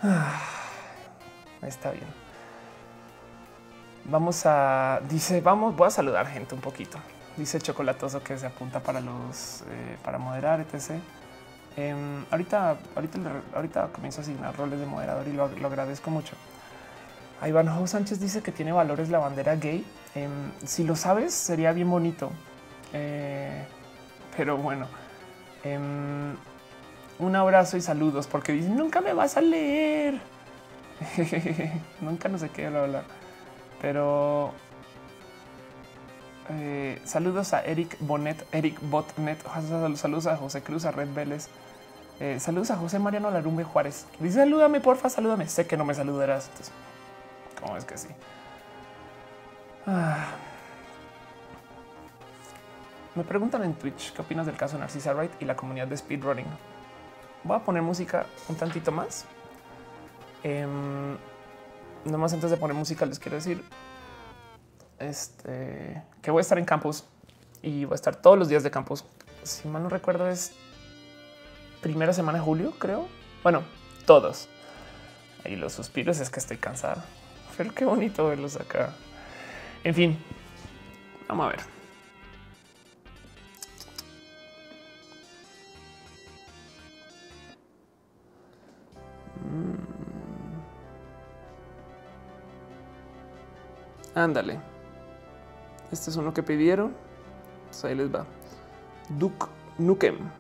Ah, está bien. Vamos a, dice, vamos, voy a saludar gente un poquito dice chocolatoso que se apunta para los eh, para moderar, etc. Em, ahorita, ahorita, ahorita comienzo a asignar roles de moderador y lo, agradezco mucho. Ivanhoe Sánchez dice que tiene valores la bandera gay. Em, si lo sabes, sería bien bonito. Eh, pero bueno, em, un abrazo y saludos porque dicen nunca me vas a leer. Nunca no sé qué hablar, pero eh, saludos a Eric Bonet, Eric Botnet, saludos a José Cruz, a Red Vélez. Eh, saludos a José Mariano Larumbe Juárez. Dice salúdame, porfa, salúdame. Sé que no me saludarás. Entonces, ¿cómo es que sí? Ah. Me preguntan en Twitch qué opinas del caso Narcisa Wright y la comunidad de speedrunning. Voy a poner música un tantito más. Eh, nomás antes de poner música les quiero decir este, que voy a estar en campus y voy a estar todos los días de campus. Si mal no recuerdo es primera semana de julio, creo. Bueno, todos. Y los suspiros es que estoy cansado. Pero qué bonito verlos acá. En fin, vamos a ver. Ándale. Este es uno que pidieron. ahí les va. Duke Nukem.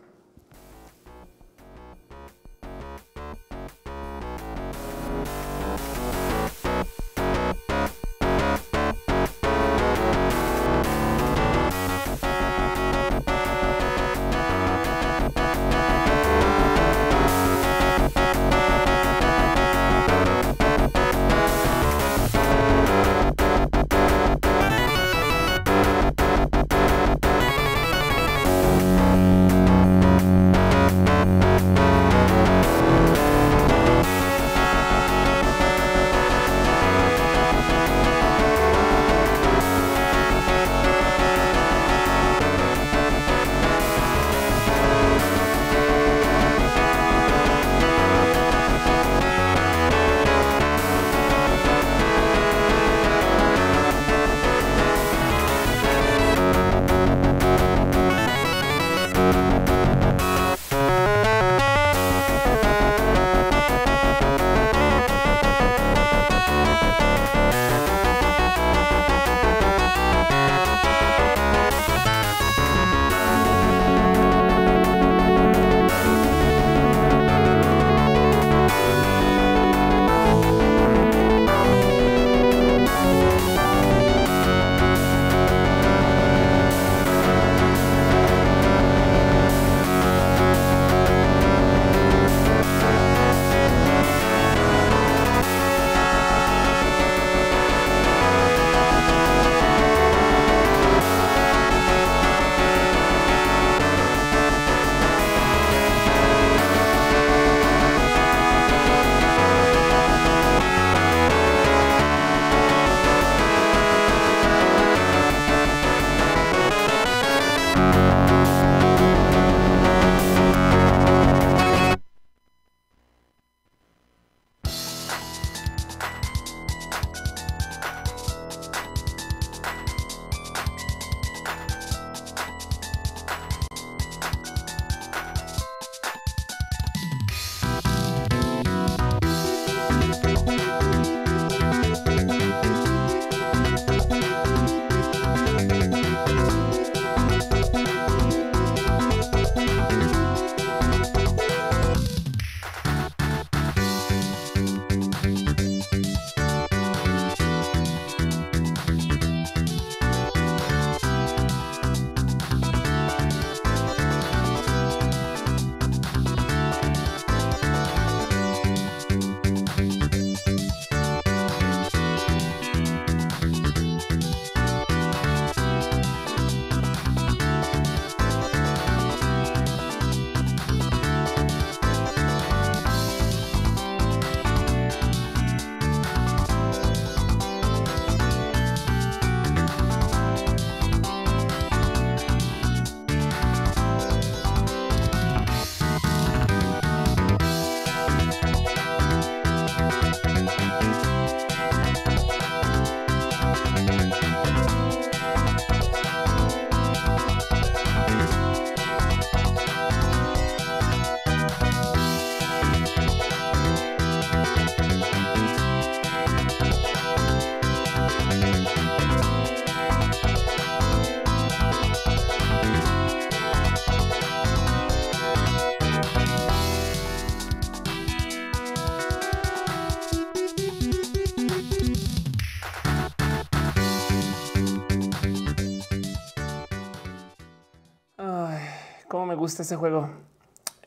Ese juego.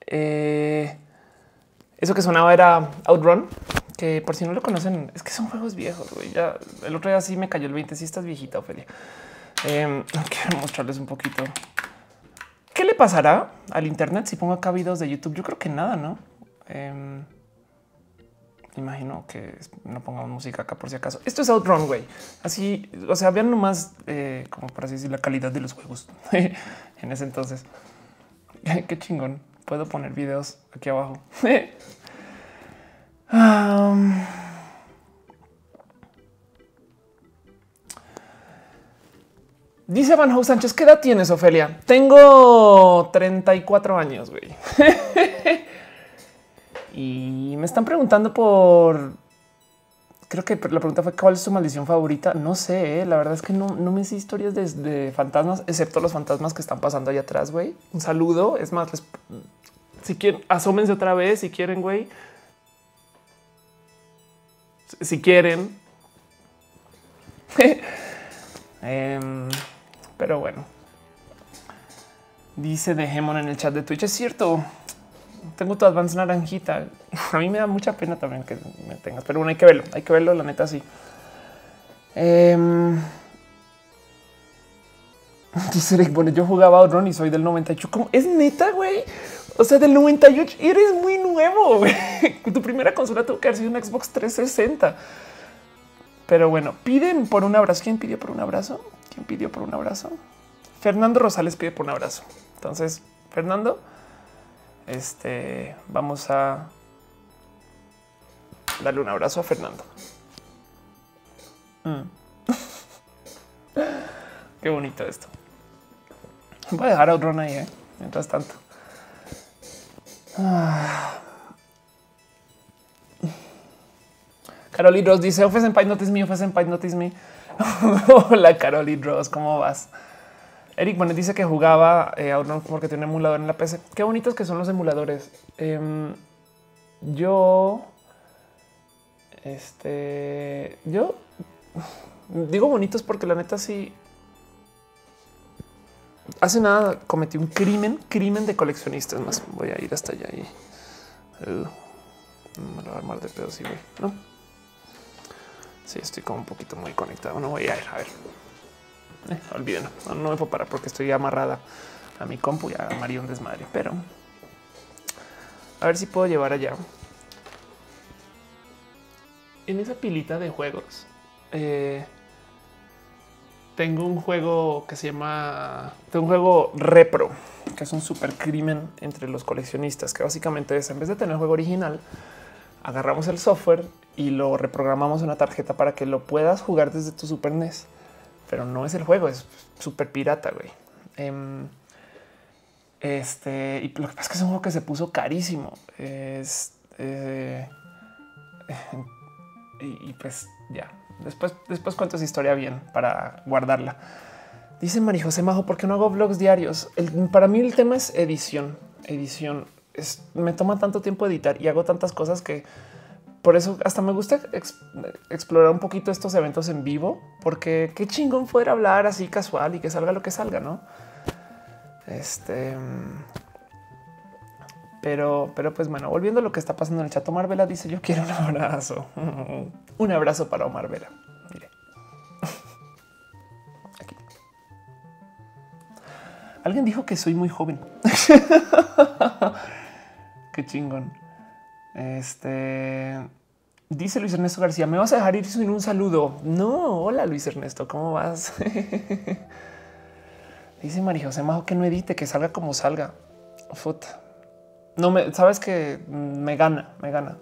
Eh, eso que sonaba era Outrun, que por si no lo conocen, es que son juegos viejos. Ya el otro día sí me cayó el 20. Si estás viejita, Ophelia. Eh, quiero mostrarles un poquito. ¿Qué le pasará al Internet si pongo acá videos de YouTube? Yo creo que nada, no? Eh, imagino que no pongamos música acá por si acaso. Esto es Outrun, güey. Así, o sea, vean nomás eh, como para decir la calidad de los juegos en ese entonces. Qué chingón. Puedo poner videos aquí abajo. Dice Van House Sánchez, ¿qué edad tienes, Ofelia? Tengo 34 años, güey. y me están preguntando por... Creo que la pregunta fue cuál es su maldición favorita. No sé, ¿eh? la verdad es que no, me hice historias de, fantasmas, excepto los fantasmas que están pasando allá atrás, güey. Un saludo. Es más, si quieren, asómense otra vez si quieren, güey. Si quieren. Em, pero bueno. Dice Dejemon en el chat de Twitch. Es cierto. Tengo tu advance naranjita. A mí me da mucha pena también que me tengas, pero bueno, hay que verlo. Hay que verlo, la neta, sí. Em, bueno, yo jugaba Outrun y soy del 98. ¿Cómo? Es neta, güey. O sea, del 98 eres muy nuevo. Güey. Tu primera consola tuvo que haber sido un Xbox 360. Pero bueno, piden por un abrazo. ¿Quién pidió por un abrazo? ¿Quién pidió por un abrazo? Fernando Rosales pide por un abrazo. Entonces, Fernando, este vamos a darle un abrazo a Fernando. Mm. Qué bonito esto. Voy a dejar a Outrun ahí, ¿eh? mientras tanto. Ah. Caroli Ross dice: Office Empire notice me, Office Empire notice me. Hola, Caroli Ross, ¿cómo vas? Eric Bonet dice que jugaba eh, porque tiene un emulador en la PC. Qué bonitos que son los emuladores. Em, yo, este, yo digo bonitos porque la neta sí. Hace nada cometí un crimen, crimen de coleccionistas. Más voy a ir hasta allá y uh, me lo voy a armar de pedo. Sí, güey, no. Sí, estoy como un poquito muy conectado. No voy a ir a ver. Eh. No, me puedo parar porque estoy amarrada a mi compu y a María un desmadre, pero a ver si puedo llevar allá. En esa pilita de juegos eh, tengo un juego que se llama tengo un juego repro, que es un super crimen entre los coleccionistas, que básicamente es en vez de tener el juego original, agarramos el software y lo reprogramamos en una tarjeta para que lo puedas jugar desde tu Super NES pero no es el juego, es súper pirata, güey. Em, este, y lo que pasa es que es un juego que se puso carísimo. Es, eh, y, pues ya, después, después cuento esa historia bien para guardarla. Dice María José Majo, ¿por qué no hago vlogs diarios? para mí el tema es edición, edición. Es, me toma tanto tiempo editar y hago tantas cosas que por eso hasta me gusta explorar un poquito estos eventos en vivo, porque qué chingón fuera hablar así casual y que salga lo que salga, no? Este, pero, pero pues bueno, volviendo a lo que está pasando en el chat, Omar Vela dice: Yo quiero un abrazo, un abrazo para Omar Vela. Mire, aquí alguien dijo que soy muy joven. qué chingón. Este dice Luis Ernesto García: Me vas a dejar ir sin un saludo. No, hola Luis Ernesto, ¿cómo vas? dice María José Majo que no edite, que salga como salga. No me sabes que me gana, me gana.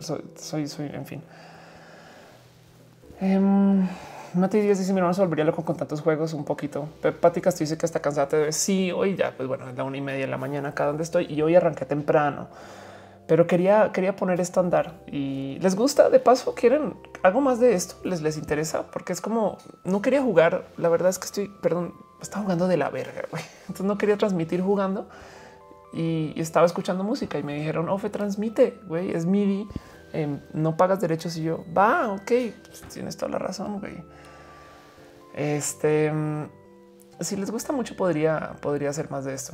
Soy, soy, en fin. Um, Mati Díaz dice: Mi hermano se volvería loco con tantos juegos un poquito. Pati Castillo dice que está cansada. Te Sí, hoy ya, pues bueno, es la una y media de la mañana acá donde estoy y hoy arranqué temprano pero quería, quería poner andar y les gusta. De paso, quieren algo más de esto, les, les interesa porque es como no quería jugar. La verdad es que estoy, perdón, estaba jugando de la verga. Entonces no quería transmitir jugando y, estaba escuchando música y me dijeron, Ofe, transmite, güey, es MIDI, em, no pagas derechos. Y yo, va, ok, pues tienes toda la razón, güey. Este, mm, si les gusta mucho, podría, podría hacer más de esto.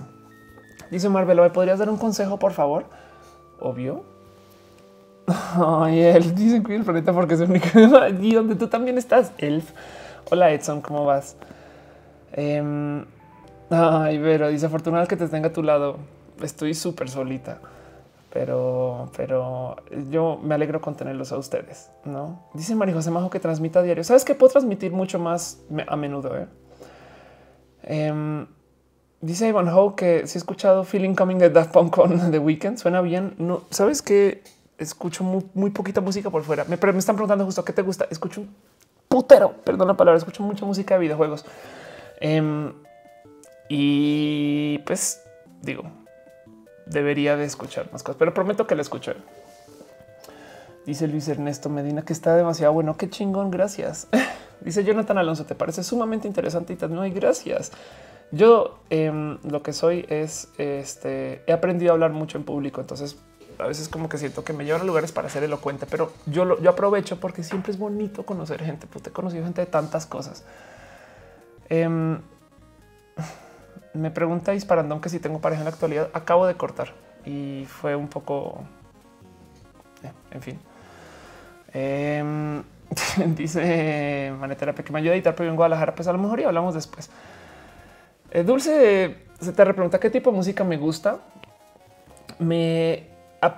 Dice Marvel, ¿me podrías dar un consejo, por favor? Obvio. Ay, él dice que el planeta porque es el único y donde tú también estás, Elf. Hola Edson, ¿cómo vas? Em, ay, pero dice afortunado que te tenga a tu lado. Estoy súper solita, pero, pero yo me alegro con tenerlos a ustedes. No dice María José Majo que transmita diario. Sabes que puedo transmitir mucho más a menudo. Eh? Em, dice Ivan Ho que si he escuchado Feeling Coming de Daft Punk con The Weeknd. Suena bien. No sabes que escucho muy, poquita música por fuera. Me, me están preguntando justo qué te gusta. Escucho un putero, perdón la palabra, escucho mucha música de videojuegos. Em, y pues digo, debería de escuchar más cosas, pero prometo que la escucho. Dice Luis Ernesto Medina que está demasiado bueno. Qué chingón. Gracias. Dice Jonathan Alonso. Te parece sumamente interesante y también hay gracias. Yo em, lo que soy es este. He aprendido a hablar mucho en público. Entonces a veces como que siento que me llevan a lugares para ser elocuente, pero yo lo yo aprovecho porque siempre es bonito conocer gente. Pues he conocido gente de tantas cosas. Em, me preguntáis para que si tengo pareja en la actualidad. Acabo de cortar y fue un poco, eh, en fin. Em, dice Manetera que me ayuda a editar, pero en Guadalajara, pues a lo mejor y hablamos después. Eh, Dulce se te repregunta qué tipo de música me gusta. Me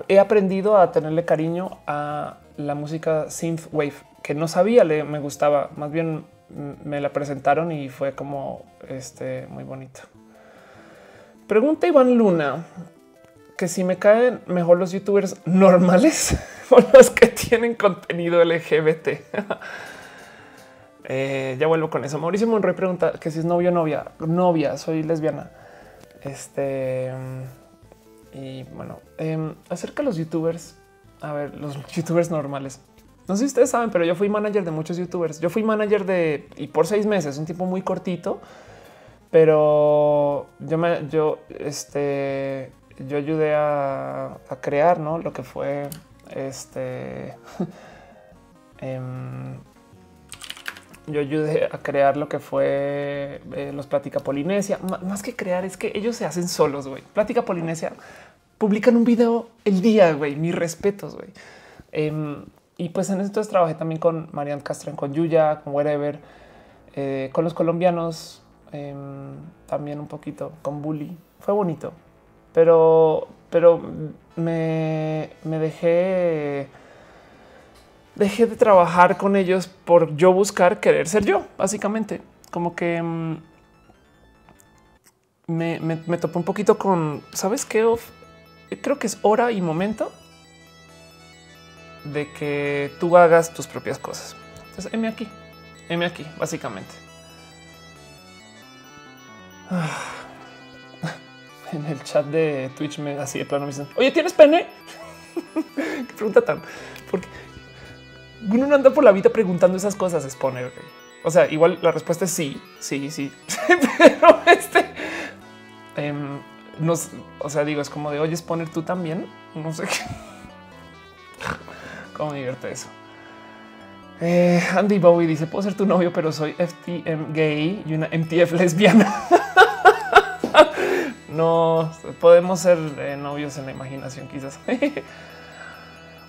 he aprendido a tenerle cariño a la música synth wave que no sabía, le, me gustaba. Más bien me la presentaron y fue como este muy bonito. Pregunta Iván Luna que si me caen mejor los youtubers normales o los que tienen contenido LGBT. Eh, ya vuelvo con eso. Mauricio Monroy pregunta que si es novio o novia. Novia, soy lesbiana. Este y bueno, em, acerca de los youtubers. A ver, los youtubers normales. No sé si ustedes saben, pero yo fui manager de muchos youtubers. Yo fui manager de y por seis meses, un tiempo muy cortito, pero yo me, yo, este, yo ayudé a, crear, ¿no? Lo que fue este. Em, yo ayudé a crear lo que fue eh, los Plática Polinesia. más que crear, es que ellos se hacen solos, güey. Plática Polinesia publican un video el día, güey. Mis respetos, güey. Em, y pues en esto trabajé también con Marian Castren, con Yuya, con Wherever, eh, con los colombianos, em, también un poquito con Bully. Fue bonito, pero, pero me dejé dejé de trabajar con ellos por yo buscar querer ser yo, básicamente. Como que em, me, me, topé un poquito con, ¿sabes qué? creo que es hora y momento de que tú hagas tus propias cosas. Entonces, M aquí, M aquí, básicamente. En el chat de Twitch me así de plano me dicen, oye, ¿tienes pene? Qué pregunta tan, porque uno no anda por la vida preguntando esas cosas, es poner. O sea, igual la respuesta es sí, sí, sí, pero este em, nos, o sea, digo, es como de oye, poner tú también. No sé qué. Cómo divierte eso. Eh, Andy Bowie dice: Puedo ser tu novio, pero soy FTM gay y una MTF lesbiana. no podemos ser eh, novios en la imaginación, quizás.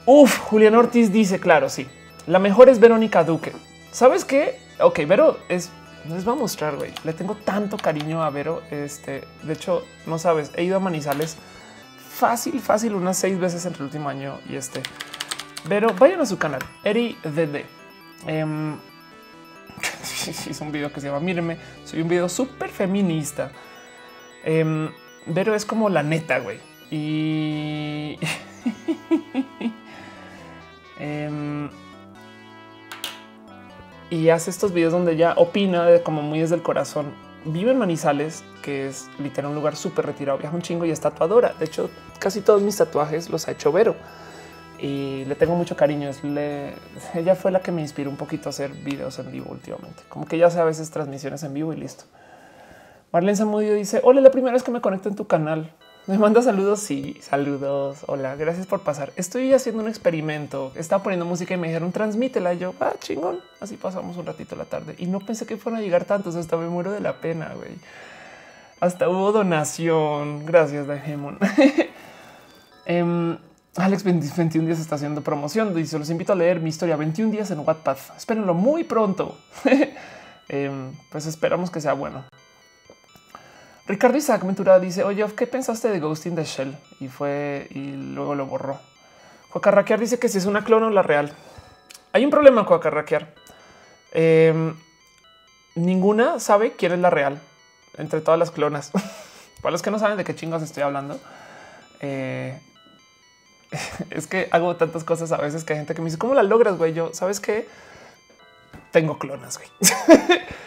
Uf, Julián Ortiz dice: Claro, sí. La mejor es Verónica Duque. ¿Sabes qué? Ok, Vero es les va a mostrar, güey. Le tengo tanto cariño a Vero. Este, de hecho, no sabes, he ido a Manizales fácil, fácil, unas seis veces entre el último año y este. Pero vayan a su canal, Eri DD. Eh, hizo un video que se llama Míreme, soy un video súper feminista. Eh, Vero es como la neta, güey. Y eh, y hace estos videos donde ya opina de como muy desde el corazón. Vive en Manizales, que es literal un lugar súper retirado, viaja un chingo y es tatuadora. De hecho, casi todos mis tatuajes los ha hecho Vero y le tengo mucho cariño. ella fue la que me inspiró un poquito a hacer videos en vivo últimamente. Como que ya sé a veces transmisiones en vivo y listo. Marlene Zamudio dice: Hola, la primera vez que me conecto en tu canal. Me manda saludos. Sí, saludos. Hola, gracias por pasar. Estoy haciendo un experimento. Estaba poniendo música y me dijeron transmítela. Y yo, ah, chingón. Así pasamos un ratito la tarde y no pensé que fueran a llegar tantos. Hasta me muero de la pena. güey. Hasta hubo donación. Gracias, Dajemon. Em, Alex 21 días está haciendo promoción. Dice: Los invito a leer mi historia 21 días en Wattpad. Espérenlo muy pronto. Em, pues esperamos que sea bueno. Ricardo Isaac Ventura dice: Oye, ¿qué pensaste de Ghost in the Shell? Y fue y luego lo borró. Coacarraquear dice que si es una clona o la real. Hay un problema Coacarraquear. Em, ninguna sabe quién es la real entre todas las clonas. Para los que no saben de qué chingos estoy hablando, eh, es que hago tantas cosas a veces que hay gente que me dice, ¿cómo la logras, güey? Yo, ¿sabes qué? Tengo clonas, güey.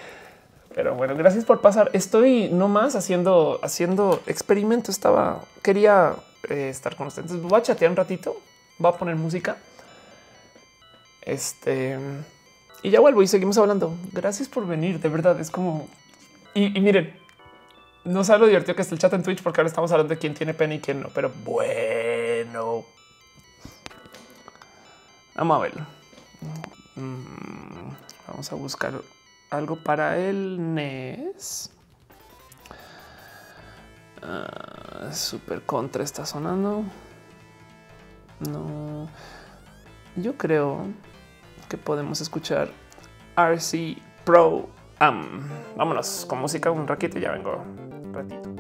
Pero bueno, gracias por pasar. Estoy nomás haciendo, haciendo experimento. Estaba, quería eh, estar con ustedes. Entonces voy a chatear un ratito, voy a poner música. Este, y ya vuelvo y seguimos hablando. Gracias por venir. De verdad, es como, y, miren, no sabe lo divertido que está el chat en Twitch porque ahora estamos hablando de quién tiene pena y quién no, pero bueno. Vamos a verlo. Mm, vamos a buscar algo para el NES. Uh, super contra está sonando. No, yo creo que podemos escuchar RC Pro Am. Vámonos con música un ratito y ya vengo ratito.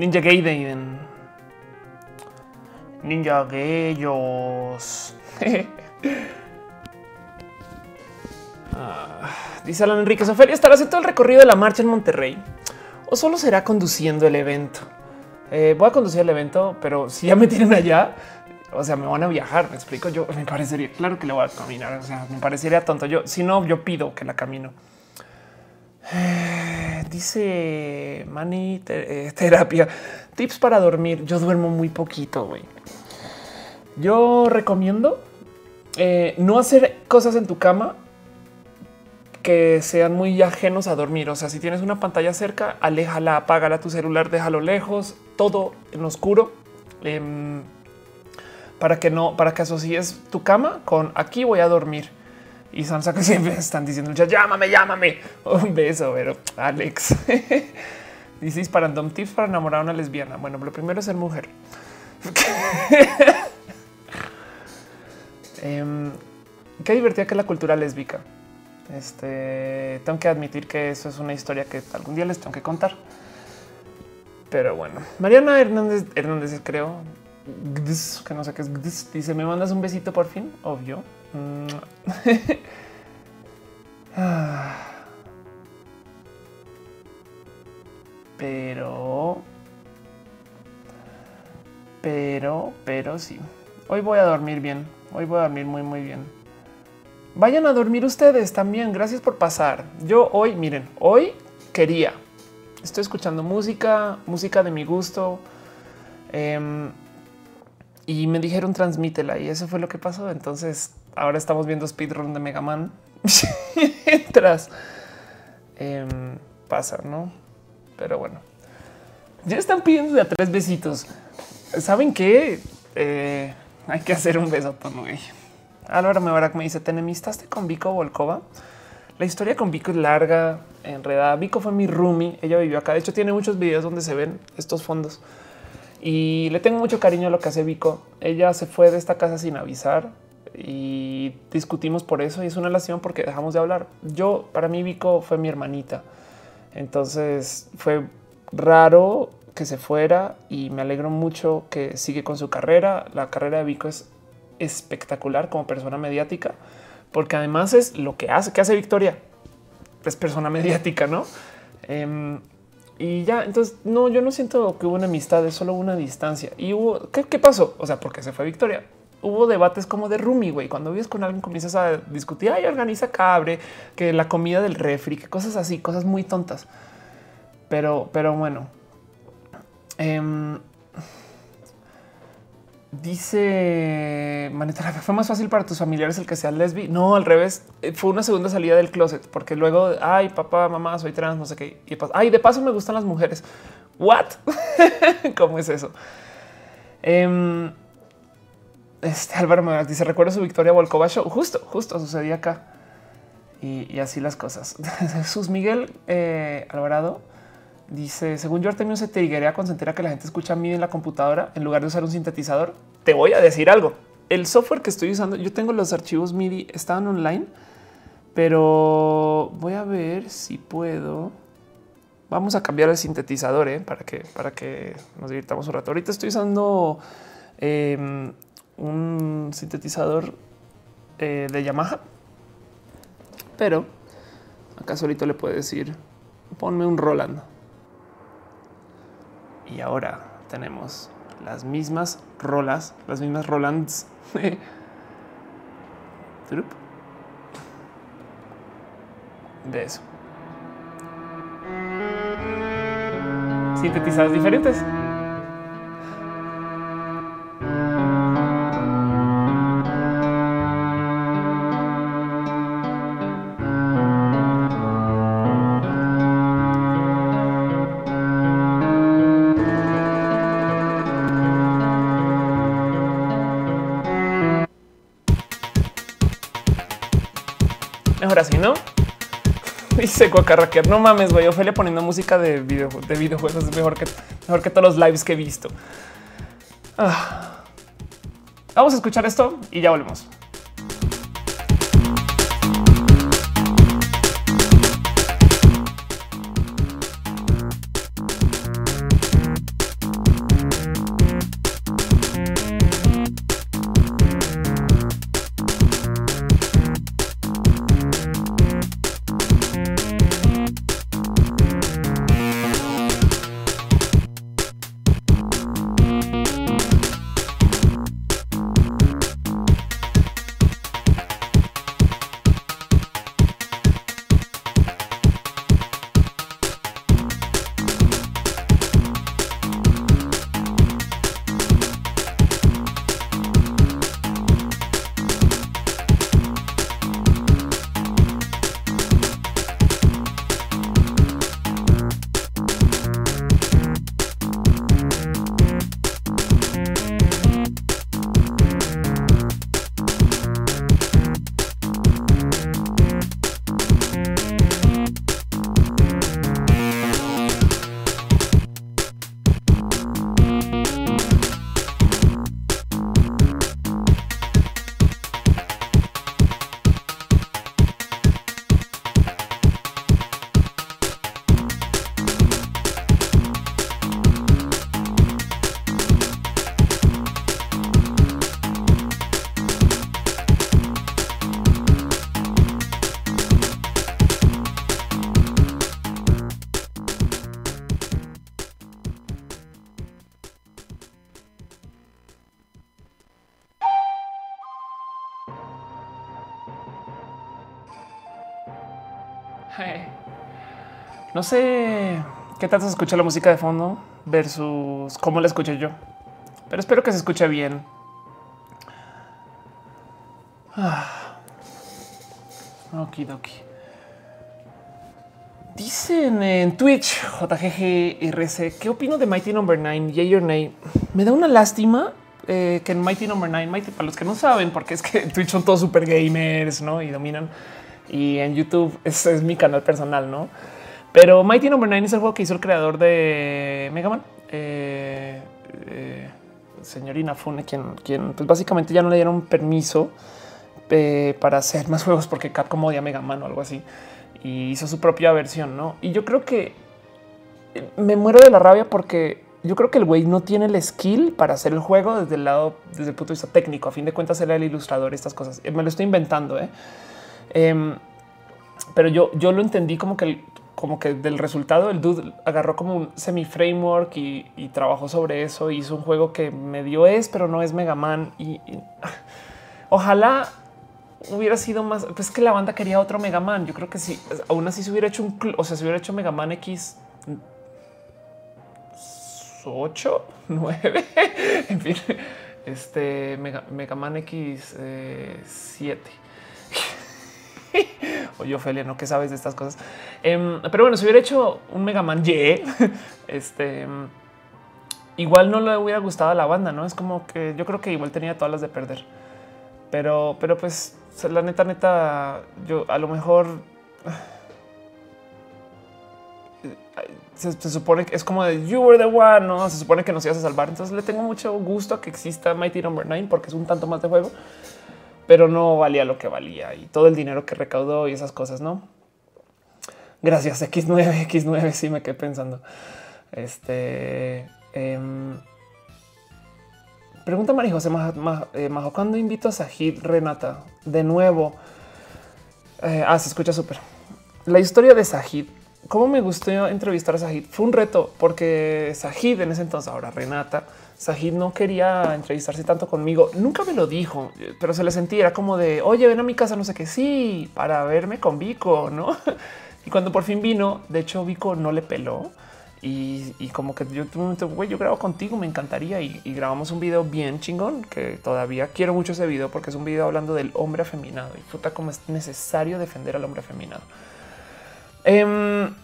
Ninja Gaiden. Ninja Gayos. Ah, dice Alan Enrique Soferia, ¿estarás en todo el recorrido de la marcha en Monterrey? ¿O solo será conduciendo el evento? Eh, voy a conducir el evento, pero si ya me tienen allá, o sea, me van a viajar. Me explico. Yo me parecería claro que le voy a caminar. O sea, me parecería tonto. Yo, si no, yo pido que la camino. Dice Mani eh, terapia, tips para dormir. Yo duermo muy poquito, güey. Yo recomiendo eh, no hacer cosas en tu cama que sean muy ajenos a dormir. O sea, si tienes una pantalla cerca, aléjala, apágala tu celular, déjalo lejos, todo en oscuro. Em, para que no, para que asocies tu cama con aquí voy a dormir y Sansa que siempre están diciendo llámame, llámame. Un beso, pero Alex dice disparando tips para enamorar a una lesbiana. Bueno, lo primero es ser mujer. Em, qué divertida que la cultura lésbica. Este tengo que admitir que eso es una historia que algún día les tengo que contar. Pero bueno, Mariana Hernández, Hernández creo que no sé qué es. Dice: Me mandas un besito por fin. Obvio. Mm. pero, pero, pero sí. Hoy voy a dormir bien. Hoy voy a dormir muy, muy bien. Vayan a dormir ustedes también. Gracias por pasar. Yo hoy, miren, hoy quería. Estoy escuchando música, música de mi gusto. Em, y me dijeron transmítela y eso fue lo que pasó. Entonces ahora estamos viendo speedrun de Mega Man. Mientras em, pasa, ¿no? Pero bueno, ya están pidiendo de a tres besitos. ¿Saben qué? Eh, hay que hacer un beso güey. Álvaro Mebarak me dice, ¿te enemistaste con Vico Volkova? La historia con Vico es larga, enredada. Vico fue mi roomie, ella vivió acá. De hecho, tiene muchos videos donde se ven estos fondos. Y le tengo mucho cariño a lo que hace Vico. Ella se fue de esta casa sin avisar y discutimos por eso y es una relación porque dejamos de hablar. Yo, para mí, Vico fue mi hermanita. Entonces fue raro que se fuera y me alegro mucho que sigue con su carrera. La carrera de Vico es espectacular como persona mediática, porque además es lo que hace, hace Victoria. Es persona mediática, ¿no? Em, y ya, entonces no, yo no siento que hubo una amistad, es solo una distancia. Y hubo, ¿qué, qué pasó? O sea, porque se fue Victoria hubo debates como de Rumi, güey. Cuando vives con alguien comienzas a discutir, ay, organiza cabre, que la comida del refri, que cosas así, cosas muy tontas. Pero, pero bueno. Em, dice Manita, fue más fácil para tus familiares el que sea lesbi. No, al revés, eh, fue una segunda salida del closet, porque luego, ay, papá, mamá, soy trans, no sé qué. Y ay, de paso me gustan las mujeres. What? ¿Cómo es eso? Eh, este Álvaro me dice: Recuerdo su victoria Volkova Show. Justo, justo sucedía acá. Y, así las cosas. Jesús Miguel eh, Alvarado dice: Según yo, Artemio se te a consentir a que la gente escucha MIDI en la computadora en lugar de usar un sintetizador. Te voy a decir algo. El software que estoy usando, yo tengo los archivos MIDI, estaban online, pero voy a ver si puedo. Vamos a cambiar el sintetizador eh, para que para que nos divirtamos un rato. Ahorita estoy usando em, un sintetizador eh, de Yamaha, pero acá solito le puede decir ponme un Roland. Y ahora tenemos las mismas rolas, las mismas Rolands. de eso. Sintetizadas diferentes. Así, ¿no? Dice Guacarraquer, no mames, güey, Ofelia poniendo música de, video, de videojuegos es mejor que, mejor que todos los lives que he visto. Ah. Vamos a escuchar esto y ya volvemos. No sé qué tanto se escucha la música de fondo versus cómo la escuché yo, pero espero que se escuche bien. Ah. Okidoki. Dicen en Twitch, JGGRC, ¿qué opino de Mighty Number no. 9? Yay or nay? Me da una lástima eh, que en Mighty Number no. 9, Mighty, para los que no saben, porque es que en Twitch son todos super gamers ¿no? y dominan. Y en YouTube ese es mi canal personal, no? Pero Mighty Number no. 9 es el juego que hizo el creador de Mega Man. Eh, eh, señor Inafune, quien, quien pues básicamente ya no le dieron permiso eh, para hacer más juegos porque Capcom odia Mega Man o algo así y hizo su propia versión. No, y yo creo que me muero de la rabia porque yo creo que el güey no tiene el skill para hacer el juego desde el lado, desde el punto de vista técnico. A fin de cuentas, era el ilustrador, estas cosas. Me lo estoy inventando, em, pero yo, yo lo entendí como que como que del resultado el dude agarró como un semi framework y, trabajó sobre eso. Hizo un juego que medio es, pero no es Mega Man. Y, ojalá hubiera sido más. Pues que la banda quería otro Mega Man. Yo creo que sí, aún así se hubiera hecho un, o sea, se hubiera hecho Mega Man X 8, 9, en fin, este Mega, Man X 7. Oye, Ophelia, ¿no? ¿Qué sabes de estas cosas? Em, pero bueno, si hubiera hecho un Mega Man Y, este, igual no le hubiera gustado a la banda, ¿no? Es como que yo creo que igual tenía todas las de perder. Pero, pero pues, la neta, neta, yo a lo mejor... Se, supone que es como de you were the one, no se supone que nos ibas a salvar. Entonces le tengo mucho gusto a que exista Mighty Number no. 9 porque es un tanto más de juego pero no valía lo que valía y todo el dinero que recaudó y esas cosas, ¿no? Gracias, X9, X9, sí me quedé pensando. Este... Em, pregunta María José Majo, eh, Majo, ¿cuándo invito a Sajid Renata? De nuevo. Eh, ah, se escucha súper. La historia de Sajid. ¿Cómo me gustó entrevistar a Sajid? Fue un reto porque Sajid en ese entonces, ahora Renata, Sahid no quería entrevistarse tanto conmigo. Nunca me lo dijo, pero se le sentía era como de oye, ven a mi casa, no sé qué. Sí, para verme con Vico, no? Y cuando por fin vino, de hecho, Vico no le peló y, como que yo tuve un momento, güey, yo grabo contigo, me encantaría. Y, grabamos un video bien chingón que todavía quiero mucho ese video porque es un video hablando del hombre afeminado y puta, como es necesario defender al hombre afeminado. Em,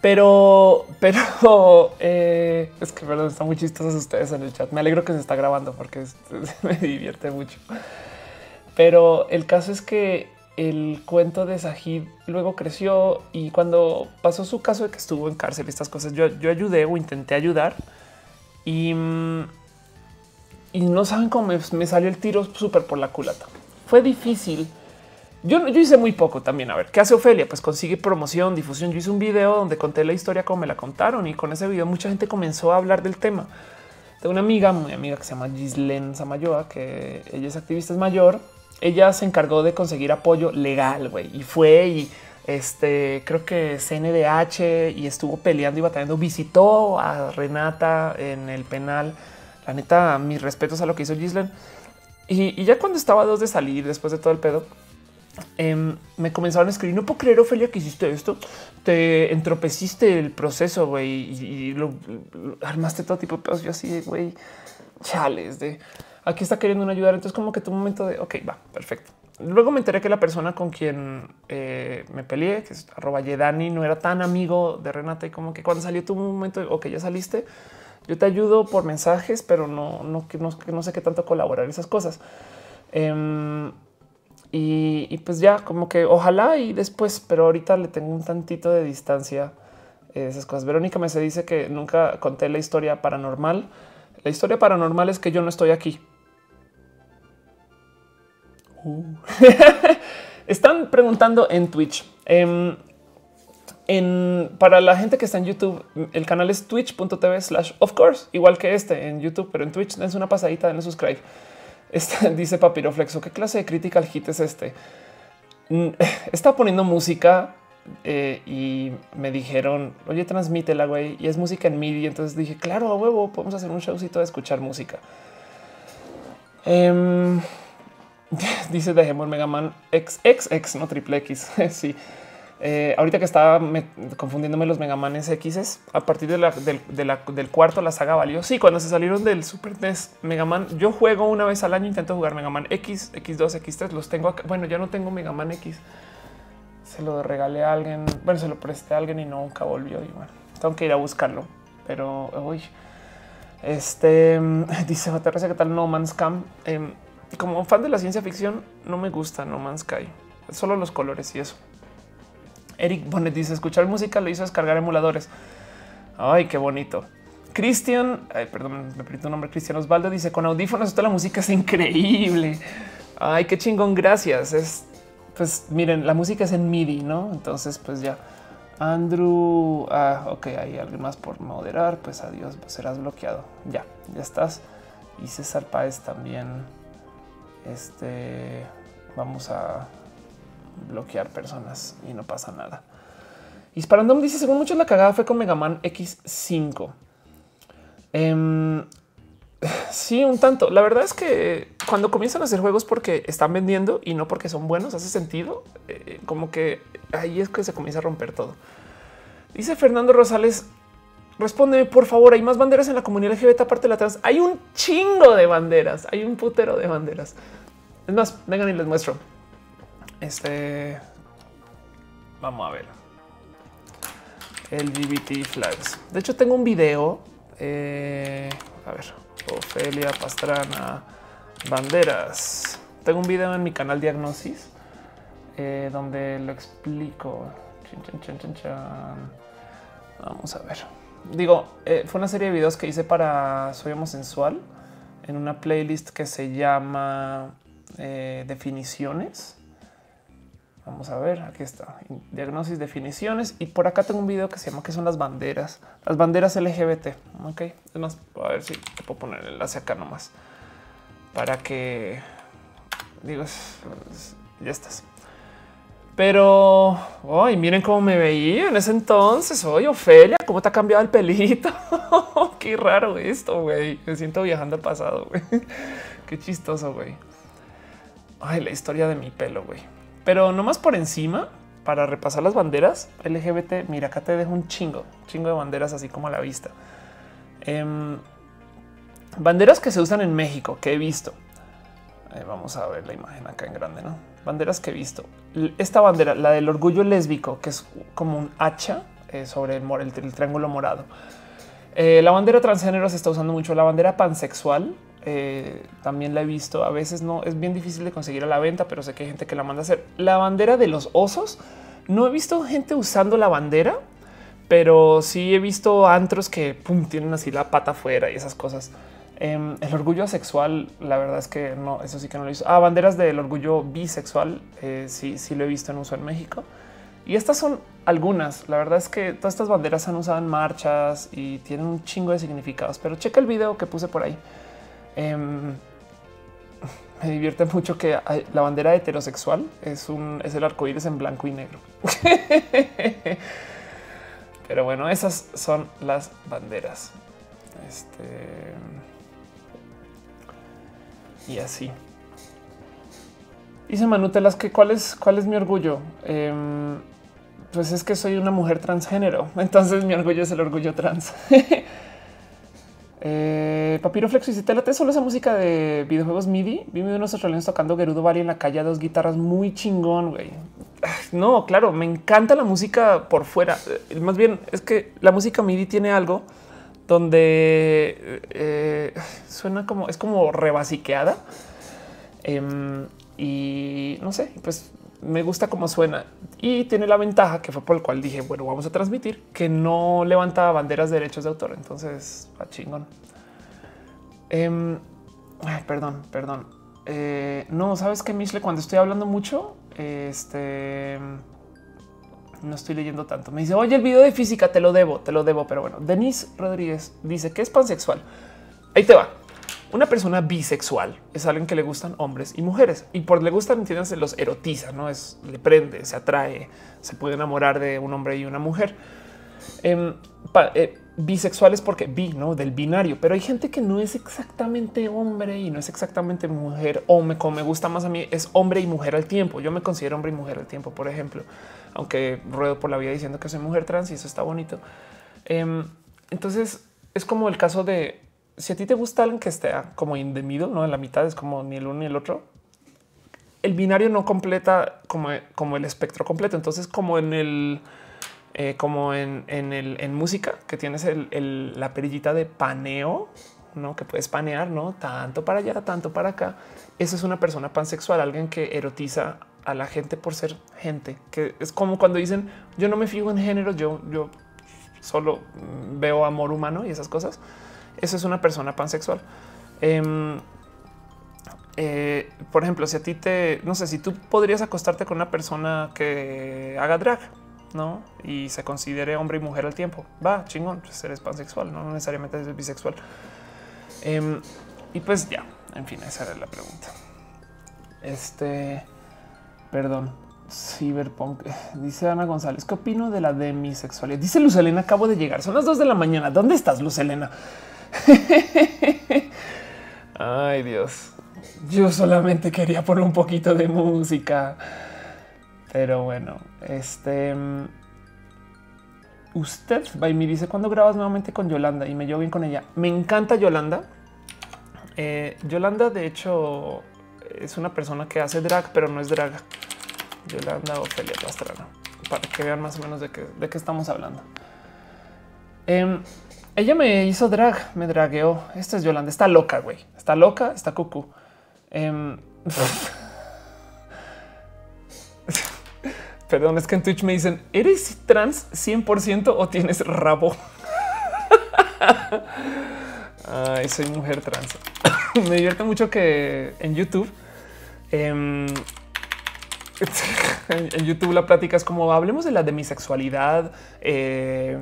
pero, pero eh, es que perdón, están muy chistosos ustedes en el chat. Me alegro que se está grabando porque me divierte mucho. Pero el caso es que el cuento de Sahid luego creció y cuando pasó su caso de que estuvo en cárcel y estas cosas, yo, yo ayudé o intenté ayudar y, mm, y no saben cómo me, salió el tiro súper por la culata. Fue difícil. Yo, yo hice muy poco también. A ver, ¿qué hace Ofelia? Pues consigue promoción, difusión. Yo hice un video donde conté la historia como me la contaron y con ese video mucha gente comenzó a hablar del tema. Tengo una amiga, muy amiga que se llama Gislen Samayoa, que ella es activista, es mayor ella se encargó de conseguir apoyo legal, güey, y fue y este creo que CNDH y estuvo peleando y batallando. Visitó a Renata en el penal. La neta, mis respetos a lo que hizo Gislen. Y, ya cuando estaba dos de salir, después de todo el pedo, em, me comenzaron a escribir. No puedo creer, Ophelia, que hiciste esto. Te entropeciste el proceso, güey, y, lo, armaste todo tipo de pedos. Yo así, güey, chales de aquí está queriendo ayudar. Entonces como que tu momento de, ok, va, perfecto. Luego me enteré que la persona con quien eh, me peleé, que es arroba Yedani, no era tan amigo de Renata y como que cuando salió tu momento, ok, ya saliste, yo te ayudo por mensajes, pero no, no, no, no sé qué tanto colaborar esas cosas. Em, y, pues ya como que ojalá y después, pero ahorita le tengo un tantito de distancia esas cosas. Verónica me se dice que nunca conté la historia paranormal. La historia paranormal es que yo no estoy aquí. Uh. Están preguntando en Twitch. Em, en, para la gente que está en YouTube, el canal es twitch.tv slash of course, igual que este en YouTube, pero en Twitch dense una pasadita, denle subscribe. Dice Papiroflexo, ¿qué clase de critical hit es este? Mm, está poniendo música eh, y me dijeron, oye, transmítela, güey, y es música en MIDI. Entonces dije, claro, a huevo, podemos hacer un showcito de escuchar música. Em, dice dejemos Mega Man X, no triple X. sí. Eh, ahorita que estaba confundiéndome los Mega Manes X, a partir del, cuarto la saga valió. Sí, cuando se salieron del Super NES Mega Man, yo juego una vez al año, intento jugar Mega Man X, X2, X3, los tengo acá. Bueno, ya no tengo Mega Man X. Se lo regalé a alguien, bueno, se lo presté a alguien y nunca volvió. Y bueno, tengo que ir a buscarlo, pero hoy este dice JRC que tal No Man's Cam. Em, como fan de la ciencia ficción, no me gusta No Man's Sky, solo los colores y eso. Eric Bonnet dice escuchar música lo hizo descargar emuladores. Ay, qué bonito. Cristian, perdón, me perdí tu nombre. Cristian Osvaldo dice con audífonos toda la música es increíble. Ay, qué chingón. Gracias. Es pues miren, la música es en MIDI, no? Entonces, pues ya. Andrew, ah, ok, hay alguien más por moderar. Pues adiós, serás bloqueado. Ya, ya estás. Y César Páez también. Este vamos a bloquear personas y no pasa nada. Disparando dice: Según muchos, la cagada fue con Mega Man X5. Em, sí, un tanto. La verdad es que cuando comienzan a hacer juegos porque están vendiendo y no porque son buenos, hace sentido. Eh, como que ahí es que se comienza a romper todo. Dice Fernando Rosales, Respóndeme, por favor. Hay más banderas en la comunidad LGBT aparte de la trans. Hay un chingo de banderas. Hay un putero de banderas. Es más, vengan y les muestro. Este vamos a ver el BBT flags. De hecho, tengo un video. Eh, a ver, Ofelia Pastrana, banderas. Tengo un video en mi canal Diagnosis eh, donde lo explico. Vamos a ver digo, eh, fue una serie de videos que hice para Soy Homosexual en una playlist que se llama Definiciones. Vamos a ver, aquí está, diagnosis, definiciones. Y por acá tengo un video que se llama que son las banderas, las banderas LGBT. Ok, es más, a ver si te puedo poner el enlace acá nomás para que digo, ya estás. Pero hoy miren cómo me veía en ese entonces. Oye, Ofelia, cómo te ha cambiado el pelito. Qué raro esto, güey. Me siento viajando al pasado, güey. Qué chistoso, güey. Ay, la historia de mi pelo, güey. Pero nomás por encima, para repasar las banderas LGBT, mira, acá te dejo un chingo, chingo de banderas así como a la vista. Em, banderas que se usan en México, que he visto. vamos a ver la imagen acá en grande, ¿no? Banderas que he visto. Esta bandera, la del orgullo lésbico, que es como un hacha eh, sobre el, triángulo morado. Eh, la bandera transgénero se está usando mucho. La bandera pansexual eh, también la he visto. A veces no es bien difícil de conseguir a la venta, pero sé que hay gente que la manda a hacer. La bandera de los osos. No he visto gente usando la bandera, pero sí he visto antros que tienen así la pata afuera y esas cosas. Em, el orgullo asexual, la verdad es que no, eso sí que no lo visto. Ah, banderas del orgullo bisexual, eh, sí, sí lo he visto en uso en México. Y estas son algunas. La verdad es que todas estas banderas se han usado en marchas y tienen un chingo de significados. Pero checa el video que puse por ahí. Em, me divierte mucho que la bandera heterosexual es el arco iris en blanco y negro. Pero bueno, esas son las banderas. Este y así. Dice Manutelas que cuál es, cuál es mi orgullo. Em, pues es que soy una mujer transgénero. Entonces mi orgullo es el orgullo trans. Eh, Papiro Flex y te late solo esa música de videojuegos MIDI. Vi unos australianos tocando Gerudo Valley en la calle, dos guitarras muy chingón. Güey. No, claro, me encanta la música por fuera. Eh, más bien es que la música MIDI tiene algo donde eh, suena como es como rebasiqueada. Em, y no sé, pues me gusta cómo suena y tiene la ventaja que fue por el cual dije, bueno, vamos a transmitir que no levanta banderas de derechos de autor. Entonces, a chingón. Em, perdón, perdón. Eh, no, sabes que Mishle, cuando estoy hablando mucho, este no estoy leyendo tanto. Me dice, oye, el video de física te lo debo, te lo debo. Pero bueno, Denise Rodríguez dice que es pansexual. Ahí te va. Una persona bisexual es alguien que le gustan hombres y mujeres y por le gustan, entiendes, los erotiza, no es le prende, se atrae, se puede enamorar de un hombre y una mujer. Em, eh, bisexual es porque bi, no del binario, pero hay gente que no es exactamente hombre y no es exactamente mujer o me, como me gusta más a mí es hombre y mujer al tiempo. Yo me considero hombre y mujer al tiempo, por ejemplo aunque ruedo por la vida diciendo que soy mujer trans y eso está bonito. Em, entonces es como el caso de si a ti te gusta alguien que esté como indemido, no en la mitad es como ni el uno ni el otro. El binario no completa como, como el espectro completo. Entonces, como en el, eh, como en, el, en música que tienes el, la perillita de paneo, no que puedes panear, no tanto para allá, tanto para acá. Eso es una persona pansexual, alguien que erotiza a la gente por ser gente, que es como cuando dicen yo no me fijo en género, yo, yo solo veo amor humano y esas cosas. Eso es una persona pansexual. Em, eh, por ejemplo, si a ti te, no sé, si tú podrías acostarte con una persona que haga drag, no? Y se considere hombre y mujer al tiempo. Va, chingón, pues eres pansexual, no, necesariamente eres bisexual. Em, y pues ya, en fin, esa era la pregunta. Este. Perdón. Cyberpunk. Dice Ana González. ¿Qué opino de la demisexualidad? Dice Luz Elena. Acabo de llegar. Son las dos de la mañana. ¿Dónde estás, Luz Elena? Ay, Dios. Yo solamente quería poner un poquito de música. Pero bueno, este. Mm, usted by me dice cuando grabas nuevamente con Yolanda y me llevo bien con ella. Me encanta Yolanda. Eh, Yolanda, de hecho, es una persona que hace drag, pero no es drag. Yolanda Ofelia Pastrana, para que vean más o menos de qué, de qué estamos hablando. Em, ella me hizo drag, me dragueó. Esta es Yolanda, está loca, güey. Está loca, está cucú. Em, perdón, es que en Twitch me dicen, ¿eres trans 100% o tienes rabo? Ay, soy mujer trans. me divierte mucho que en YouTube em, en YouTube la plática es como hablemos de la demisexualidad eh,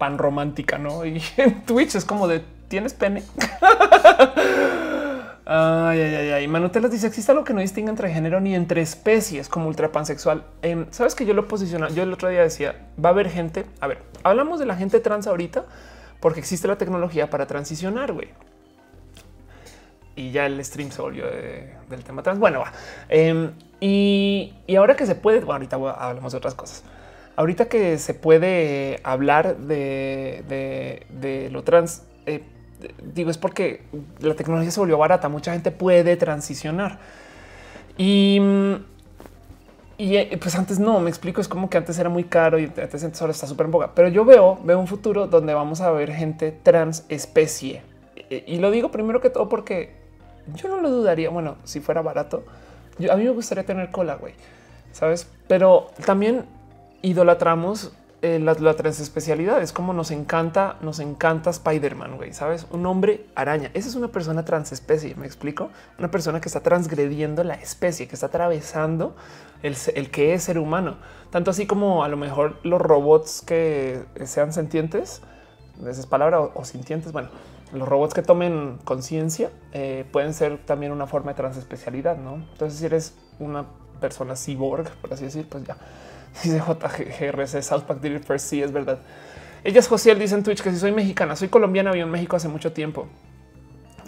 pan romántica, no? Y en Twitch es como de tienes pene. ay, ay, ay, ay. Manutelas dice existe algo que no distingue entre género ni entre especies como ultra pansexual. Em, Sabes que yo lo posiciono. Yo el otro día decía va a haber gente. A ver, hablamos de la gente trans ahorita porque existe la tecnología para transicionar, güey. Y ya el stream se volvió del tema trans. Bueno, va. Em, y, ahora que se puede, bueno, ahorita hablamos de otras cosas. Ahorita que se puede hablar de, de, lo trans, eh, digo, es porque la tecnología se volvió barata. Mucha gente puede transicionar. Y, y eh, pues antes no, me explico, es como que antes era muy caro y antes ahora está súper en boga. Pero yo veo, veo un futuro donde vamos a ver gente trans especie. Y lo digo primero que todo porque yo no lo dudaría. Bueno, si fuera barato, a mí me gustaría tener cola, güey, sabes? Pero también idolatramos eh, la, transespecialidad. Es como nos encanta, nos encanta Spider-Man, güey, sabes? Un hombre araña. Esa es una persona transespecie. Me explico. Una persona que está transgrediendo la especie, que está atravesando el, que es ser humano. Tanto así como a lo mejor los robots que sean sentientes, esa es palabra, o sintientes. Bueno, los robots que tomen conciencia eh, pueden ser también una forma de transespecialidad, ¿no? Entonces, si eres una persona cyborg, por así decir, pues ya. Dice JGRC, South Park First, sí, es verdad. Ella es Josiel, dice en Twitch que si soy mexicana, soy colombiana, vivo en México hace mucho tiempo.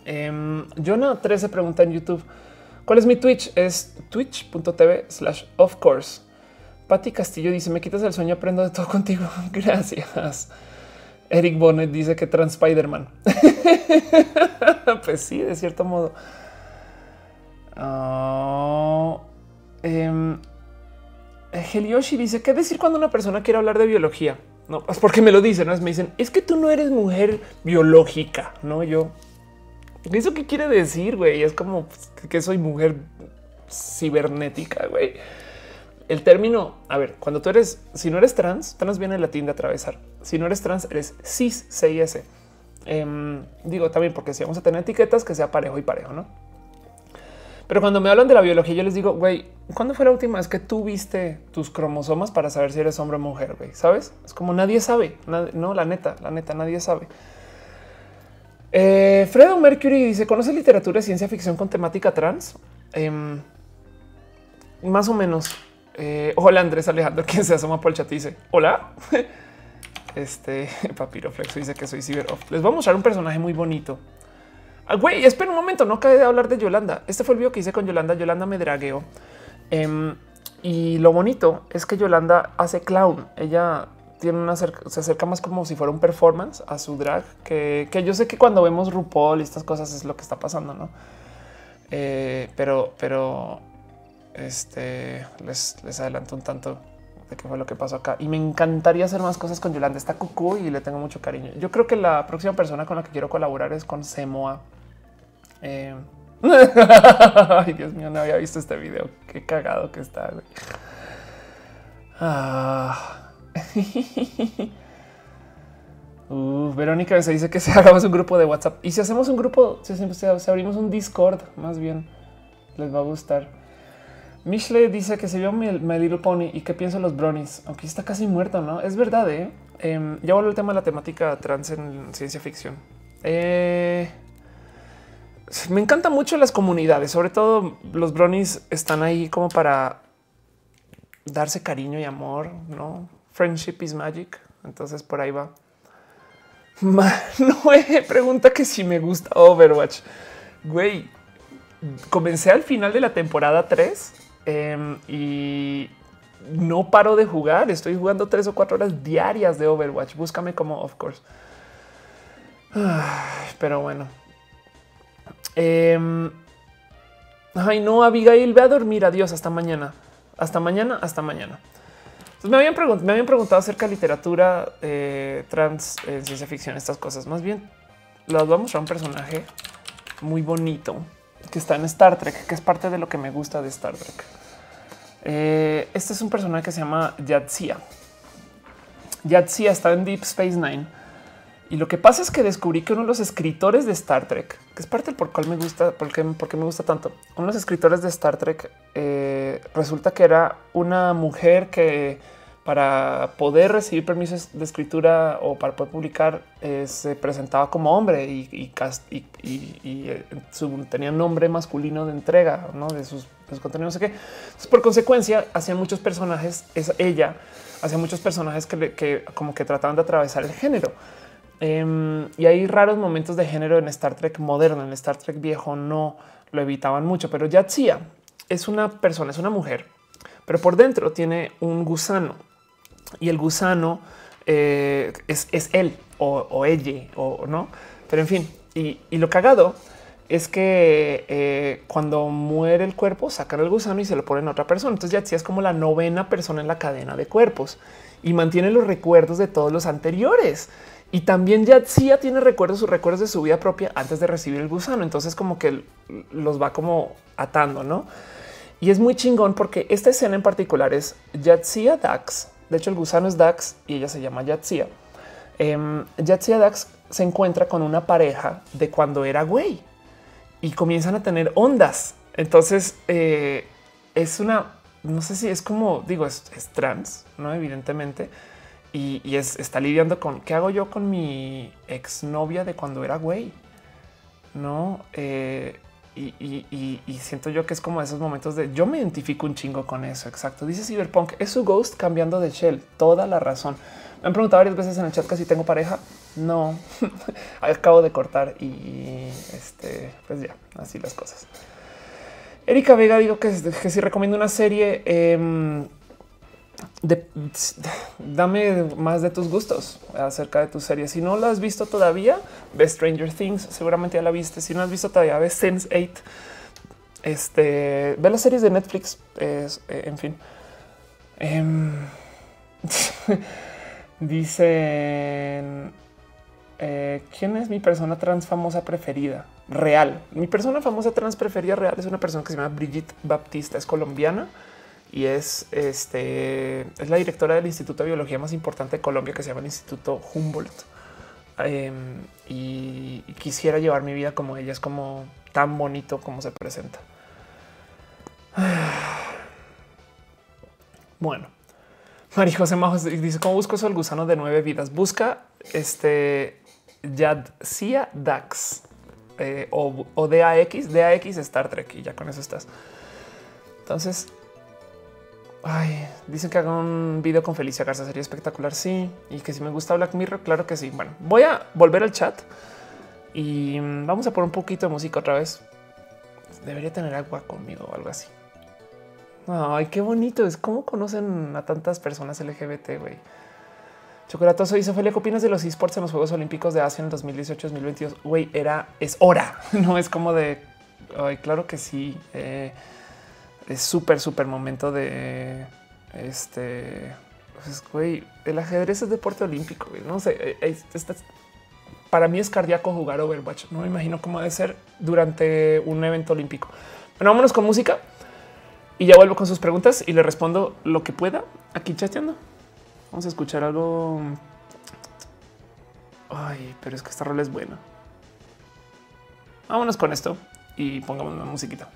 Eh, Jonah 13 pregunta en YouTube, ¿cuál es mi Twitch? Es twitch.tv slash of course. Patti Castillo dice, me quitas el sueño, aprendo de todo contigo. Gracias. Eric Bonnet dice que trans Spider-Man. pues sí, de cierto modo. Um, Helioshi dice qué decir cuando una persona quiere hablar de biología. No, es porque me lo dicen, ¿no? me dicen es que tú no eres mujer biológica, no yo. ¿Eso qué quiere decir, güey? Es como pues, que soy mujer cibernética, güey el término, a ver, cuando tú eres, si no eres trans, trans viene el latín de atravesar. Si no eres trans, eres cis, CIS. Em, digo también porque si vamos a tener etiquetas que sea parejo y parejo, no? Pero cuando me hablan de la biología, yo les digo, güey, ¿cuándo fue la última vez que tú viste tus cromosomas para saber si eres hombre o mujer? Güey, sabes? Es como nadie sabe. no, la neta, la neta, nadie sabe. Eh, Fredo Mercury dice: ¿Conoce literatura de ciencia ficción con temática trans? Em, más o menos. Eh, hola Andrés Alejandro, quien se asoma por el chat dice hola. Este Papiroflex dice que soy ciber. Les voy a mostrar un personaje muy bonito. Ah, güey, espera un momento, no cae de hablar de Yolanda. Este fue el video que hice con Yolanda. Yolanda me dragueó. Em, y lo bonito es que Yolanda hace clown. Ella tiene una se acerca más como si fuera un performance a su drag, que, yo sé que cuando vemos RuPaul y estas cosas es lo que está pasando, no? Eh, pero, pero este les, les adelanto un tanto de qué fue lo que pasó acá. Y me encantaría hacer más cosas con Yolanda. Está cucú y le tengo mucho cariño. Yo creo que la próxima persona con la que quiero colaborar es con Semoa. Eh, ay, Dios mío, no había visto este video. Qué cagado que está. Ah. Verónica se dice que se hagamos un grupo de WhatsApp. Y si hacemos un grupo, si abrimos un Discord, más bien les va a gustar. Mishle dice que se vio mi, Little Pony y que pienso los bronies, aunque está casi muerto, ¿no? Es verdad, ¿eh? eh ya vuelvo el tema de la temática trans en ciencia ficción. Eh, me encantan mucho las comunidades, sobre todo los bronies están ahí como para darse cariño y amor, ¿no? Friendship is magic, entonces por ahí va. No pregunta que si me gusta Overwatch. Güey, comencé al final de la temporada 3 Em, y no paro de jugar. Estoy jugando tres o cuatro horas diarias de Overwatch. Búscame como of course. pero bueno. Em, ay, no, Abigail, ve a dormir. Adiós. Hasta mañana. Hasta mañana. Hasta mañana. me, habían me habían preguntado acerca de literatura eh, trans en ciencia ficción, estas cosas. Más bien, las vamos a un personaje muy bonito que está en Star Trek, que es parte de lo que me gusta de Star Trek. Eh, este es un personaje que se llama Yatsia. Yatsia está en Deep Space Nine. Y lo que pasa es que descubrí que uno de los escritores de Star Trek, que es parte del por cual me gusta, porque, porque me gusta tanto, uno de los escritores de Star Trek eh, resulta que era una mujer que para poder recibir permisos de escritura o para poder publicar eh, se presentaba como hombre y, eh, tenía nombre masculino de entrega ¿no? de, sus, contenidos. No sé qué. por consecuencia, hacían muchos personajes, es ella hacía muchos personajes que, que como que trataban de atravesar el género. Em, y hay raros momentos de género en Star Trek moderno, en Star Trek viejo no lo evitaban mucho, pero Yatsia es una persona, es una mujer, pero por dentro tiene un gusano y el gusano eh, es, él o, ella o no. Pero en fin, y, lo cagado es que eh, cuando muere el cuerpo sacan el gusano y se lo ponen a otra persona. Entonces Yatsia es como la novena persona en la cadena de cuerpos y mantiene los recuerdos de todos los anteriores. Y también Yatsia tiene recuerdos, sus recuerdos de su vida propia antes de recibir el gusano. Entonces como que los va como atando, ¿no? Y es muy chingón porque esta escena en particular es Yatsia Dax. De hecho, el gusano es Dax y ella se llama Yatsia. Eh, Yatsia Dax se encuentra con una pareja de cuando era güey y comienzan a tener ondas. Entonces eh, es una, no sé si es como digo, es, trans, no evidentemente y, es, está lidiando con qué hago yo con mi exnovia de cuando era güey, no? Eh, y, siento yo que es como esos momentos de yo me identifico un chingo con eso. Exacto. Dice Cyberpunk es su ghost cambiando de shell. Toda la razón. Me han preguntado varias veces en el chat que si tengo pareja. No, acabo de cortar y este, pues ya, así las cosas. Erika Vega digo que, que si recomiendo una serie. Eh, dame más de tus gustos acerca de tu serie. Si no la has visto todavía, ve Stranger Things, seguramente ya la viste. Si no has visto todavía, ve Sense 8. Este ve las series de Netflix. Es, eh, en fin, em, dicen eh, quién es mi persona trans famosa preferida real. Mi persona famosa trans preferida real es una persona que se llama Brigitte Baptista, es colombiana y es este es la directora del Instituto de Biología más importante de Colombia que se llama el Instituto Humboldt. Em, y, quisiera llevar mi vida como ella, es como tan bonito como se presenta. Bueno, María José Majos dice cómo busco el gusano de nueve vidas. Busca este Yadcia Dax eh, o, o DAX, DAX Star Trek y ya con eso estás. Entonces Ay, dicen que haga un video con Felicia Garza, sería espectacular. Sí, y que si me gusta Black Mirror, claro que sí. Bueno, voy a volver al chat y vamos a poner un poquito de música otra vez. Debería tener agua conmigo o algo así. Ay, qué bonito es cómo conocen a tantas personas LGBT. Güey, Chocolatoso dice Ophelia, ¿qué opinas de los esports en los Juegos Olímpicos de Asia en 2018-2022? Güey, era es hora, no es como de ay, claro que sí. Eh, es súper, súper momento de este. Pues, güey, el ajedrez es deporte olímpico. No sé, eh, eh, para mí es cardíaco jugar Overwatch. No me imagino cómo debe ser durante un evento olímpico. Bueno, vámonos con música y ya vuelvo con sus preguntas y le respondo lo que pueda aquí chateando. Vamos a escuchar algo. Ay, pero es que esta rol es buena. Vámonos con esto y pongamos una musiquita.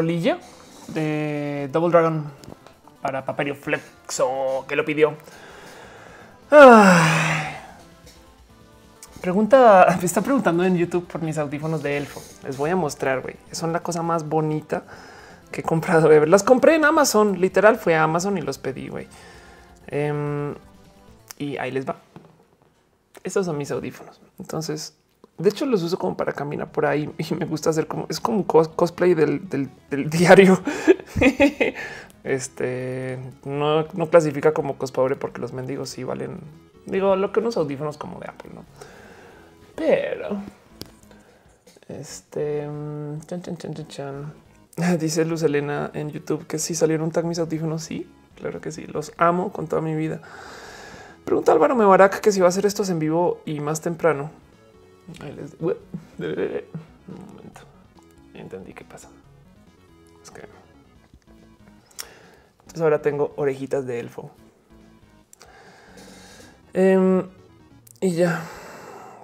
Rolilla de Double Dragon para Paperio Flexo que lo pidió. Pregunta, me está preguntando en YouTube por mis audífonos de elfo. Les voy a mostrar, güey. Son la cosa más bonita que he comprado. Las compré en Amazon, literal fue a Amazon y los pedí, güey. Em, y ahí les va. Estos son mis audífonos. Entonces, de hecho, los uso como para caminar por ahí y me gusta hacer como es como cosplay del, diario. este no, clasifica como cospobre porque los mendigos sí valen. Digo lo que unos audífonos como de Apple, no? Pero este chan, chan, chan, chan, dice Luz Elena en YouTube que si salieron un tag mis audífonos. Sí, claro que sí, los amo con toda mi vida. Pregunta Álvaro Mebarak que si va a hacer estos en vivo y más temprano. Un momento. Entendí qué pasa. Es que entonces ahora tengo orejitas de elfo. Em, y ya.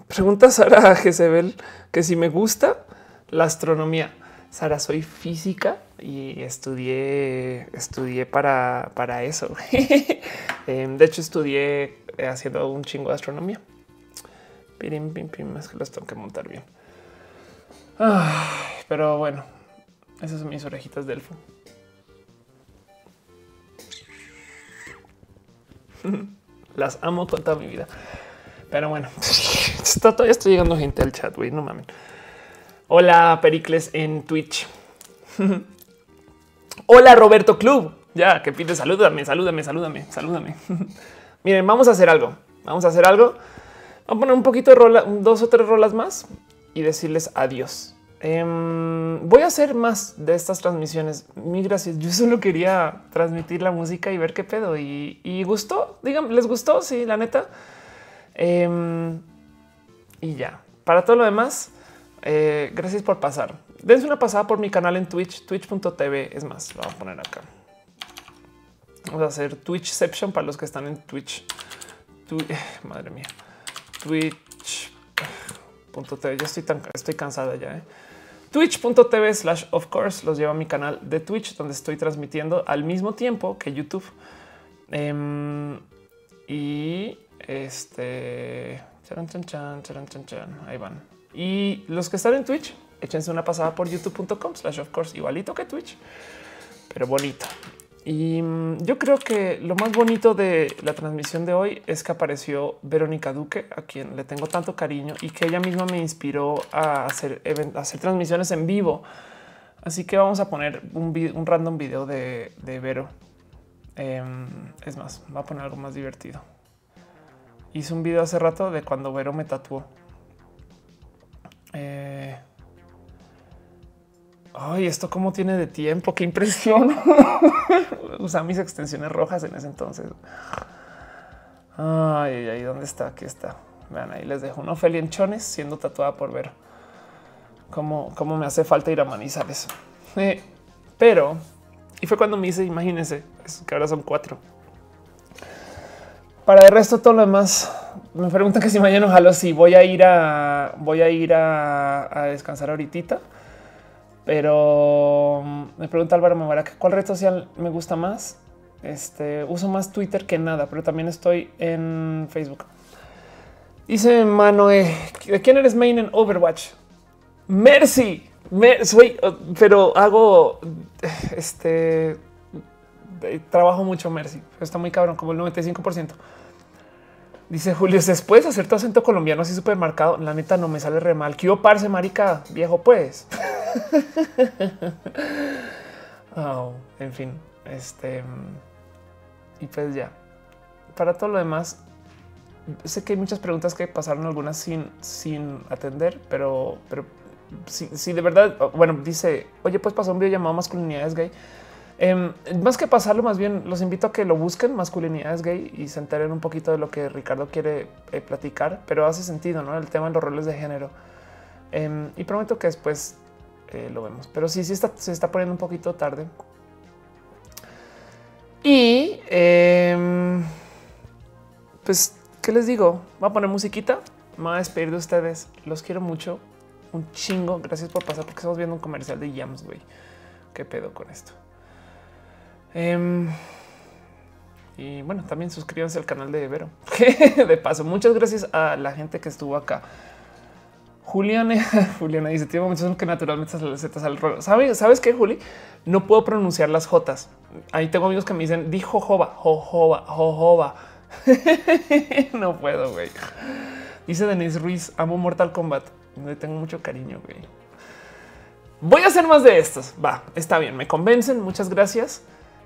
Pregunta Sara Jezebel que si me gusta la astronomía. Sara, soy física y estudié, estudié para, para eso. Em, de hecho, estudié haciendo un chingo de astronomía. Pirim, pim, pim, es que los tengo que montar bien. pero bueno, esas son mis orejitas de elfo. Las amo toda mi vida. Pero bueno, todavía estoy llegando gente al chat, güey, no mames. Hola, Pericles en Twitch. Hola, Roberto Club. Ya, que pide, salúdame, salúdame, salúdame, salúdame. Miren, vamos a hacer algo. Vamos a hacer algo. A poner un poquito de rola, dos o tres rolas más y decirles adiós. Em, voy a hacer más de estas transmisiones. Mi gracias. Yo solo quería transmitir la música y ver qué pedo. Y, gustó. Digan, les gustó. Sí, la neta. Em, y ya. Para todo lo demás, eh, gracias por pasar. Dense una pasada por mi canal en Twitch, twitch.tv. Es más, lo voy a poner acá. Vamos a hacer Twitchception para los que están en Twitch. madre mía. Twitch.tv. Ya estoy tan estoy cansada ya. ¿eh? Twitch.tv slash of course los lleva a mi canal de Twitch donde estoy transmitiendo al mismo tiempo que YouTube. Em, y este chan, chan, ahí van. Y los que están en Twitch, échense una pasada por youtube.com slash of course, igualito que Twitch, pero bonito. Y mm, yo creo que lo más bonito de la transmisión de hoy es que apareció Verónica Duque, a quien le tengo tanto cariño y que ella misma me inspiró a hacer, hacer transmisiones en vivo. Así que vamos a poner un, random video de, Vero. Em, es más, va a poner algo más divertido. Hice un video hace rato de cuando Vero me tatuó. Eh, Ay, esto cómo tiene de tiempo, qué impresión. Usaba mis extensiones rojas en ese entonces. Ay, ahí dónde está? Aquí está. Vean, ahí les dejo una Ofelia en chones siendo tatuada por ver cómo, cómo me hace falta ir a Manizales. Eh, pero, y fue cuando me hice, imagínense, que ahora son cuatro. Para el resto, todo lo demás, me preguntan que si mañana ojalá si voy a ir a voy a ir a, a descansar ahorita pero mm, me pregunta Álvaro Mebarak, ¿cuál red social me gusta más? Este uso más Twitter que nada, pero también estoy en Facebook. Dice Manoe, ¿de quién eres main en Overwatch? Mercy, soy, pero hago este trabajo mucho Mercy. Está muy cabrón, como el 95%. Dice Julio, después hacer tu acento colombiano así supermercado. La neta no me sale re mal. ¿Qué parse, marica? Viejo, pues. Oh, en fin, este y pues ya para todo lo demás. Sé que hay muchas preguntas que pasaron algunas sin, sin atender, pero, pero si, de verdad, bueno, dice, oye, pues pasó un video llamado masculinidades gay. Em, más que pasarlo, más bien los invito a que lo busquen masculinidades gay y se enteren un poquito de lo que Ricardo quiere eh, platicar, pero hace sentido, ¿no? El tema de los roles de género. Em, y prometo que después eh, lo vemos. Pero sí, sí está, se está poniendo un poquito tarde. Y em, pues, ¿qué les digo? Voy a poner musiquita. Me voy a despedir de ustedes. Los quiero mucho. Un chingo. Gracias por pasar porque estamos viendo un comercial de Yams, güey. qué pedo con esto. Em, y bueno, también suscríbanse al canal de Vero. de paso, muchas gracias a la gente que estuvo acá. Juliana, Juliana dice: Tiene momentos en que naturalmente las zetas al rol. ¿Sabes, ¿Sabes qué, Juli? No puedo pronunciar las Jotas. Ahí tengo amigos que me dicen: Di jojoba, jojoba, jojoba. no puedo. Dice Denise Ruiz: Amo Mortal Kombat. Le tengo mucho cariño. Voy a hacer más de estos. Va, está bien. Me convencen. Muchas gracias.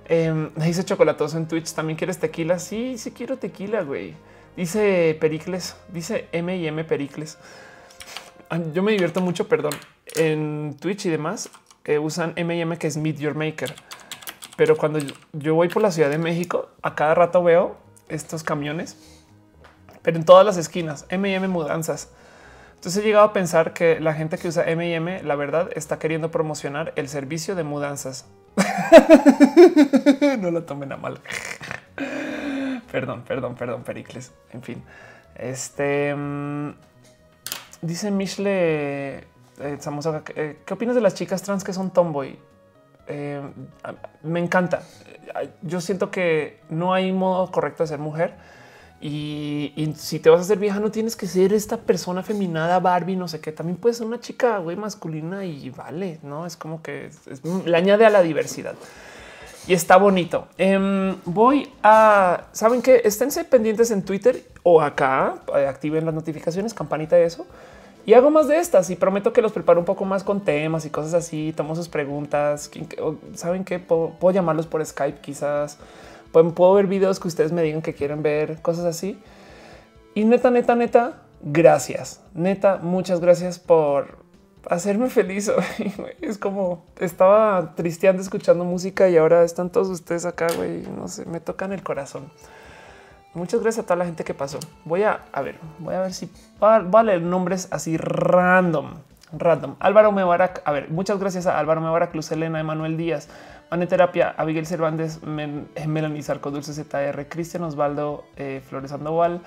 Eh, dice Chocolatoso en Twitch. También quieres tequila. Sí, sí quiero tequila, güey. Dice Pericles, dice M y M Pericles. Yo me divierto mucho, perdón, en Twitch y demás eh, usan M y M que es Meet Your Maker. Pero cuando yo voy por la Ciudad de México, a cada rato veo estos camiones, pero en todas las esquinas, M y M mudanzas. Entonces he llegado a pensar que la gente que usa M y M, la verdad, está queriendo promocionar el servicio de mudanzas. no lo tomen a mal. perdón, perdón, perdón, Pericles. En fin, este mm, dice Mishle eh, eh, ¿qué opinas de las chicas trans que son tomboy? Eh, me encanta. Yo siento que no hay modo correcto de ser mujer y, si te vas a hacer vieja, no tienes que ser esta persona feminada, Barbie, no sé qué. También puedes ser una chica güey, masculina y vale, no es como que le añade a la diversidad y está bonito. Em, voy a saben que esténse pendientes en Twitter o acá, eh, activen las notificaciones, campanita de eso y hago más de estas y prometo que los preparo un poco más con temas y cosas así. Tomo sus preguntas. Saben que puedo llamarlos por Skype, quizás Puedo ver videos que ustedes me digan que quieren ver, cosas así. Y neta, neta, neta, gracias. Neta, muchas gracias por hacerme feliz. es como estaba tristeando escuchando música y ahora están todos ustedes acá, güey. No sé, me tocan el corazón. Muchas gracias a toda la gente que pasó. Voy a, a ver, voy a ver si va, a leer nombres así random, random. Álvaro Mebarak. A ver, muchas gracias a Álvaro Mebarak, Luz Elena, Emanuel Díaz, Terapia, Abigail Cervantes, eh, Melanie Sarco, Dulce ZR, Cristian Osvaldo, eh, Flores Sandoval,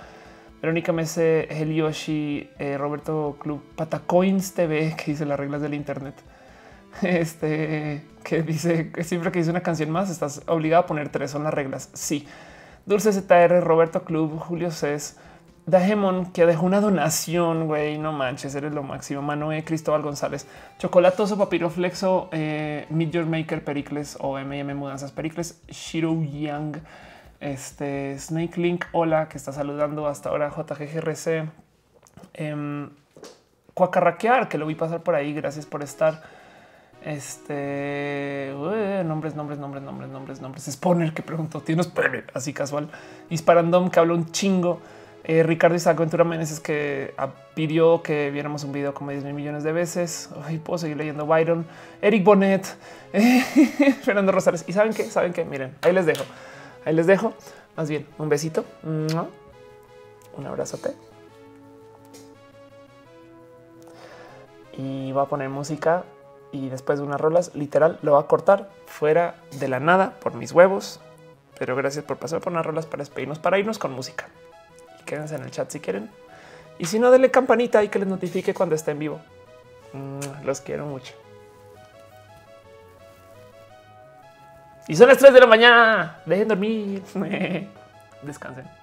Verónica Mese, Helioshi, eh, Roberto Club, Patacoins TV, que dice las reglas del Internet. Este que dice que siempre que dice una canción más, estás obligado a poner tres, son las reglas. Sí. Dulce ZR, Roberto Club, Julio Cés, Dajemon, que dejó una donación, güey, no manches, eres lo máximo. Manuel Cristóbal González, Chocolatoso, Papiro Flexo, eh, Your Maker, Pericles o MM Mudanzas Pericles, Shiro Yang, este Snake Link, hola, que está saludando hasta ahora, JGGRC, eh, Cuacarraquear, que lo vi pasar por ahí, gracias por estar. Este nombres, nombres, nombres, nombres, nombres, nombres. Spawner que preguntó, tienes así casual. Disparandom que habla un chingo. Eh, Ricardo Isaac Ventura Meneses que ah, pidió que viéramos un video como 10 mil millones de veces. Ay, puedo seguir leyendo Byron, Eric Bonet, Fernando Rosales. Y saben qué? Saben que miren, ahí les dejo, ahí les dejo. Más bien un besito, un abrazote. Y va a poner música y después de unas rolas, literal, lo va a cortar fuera de la nada por mis huevos. Pero gracias por pasar por unas rolas para despedirnos, para irnos con música quédense en el chat si quieren. Y si no, denle campanita y que les notifique cuando esté en vivo. Mm, los quiero mucho. Y son las 3 de la mañana. Dejen dormir. Descansen.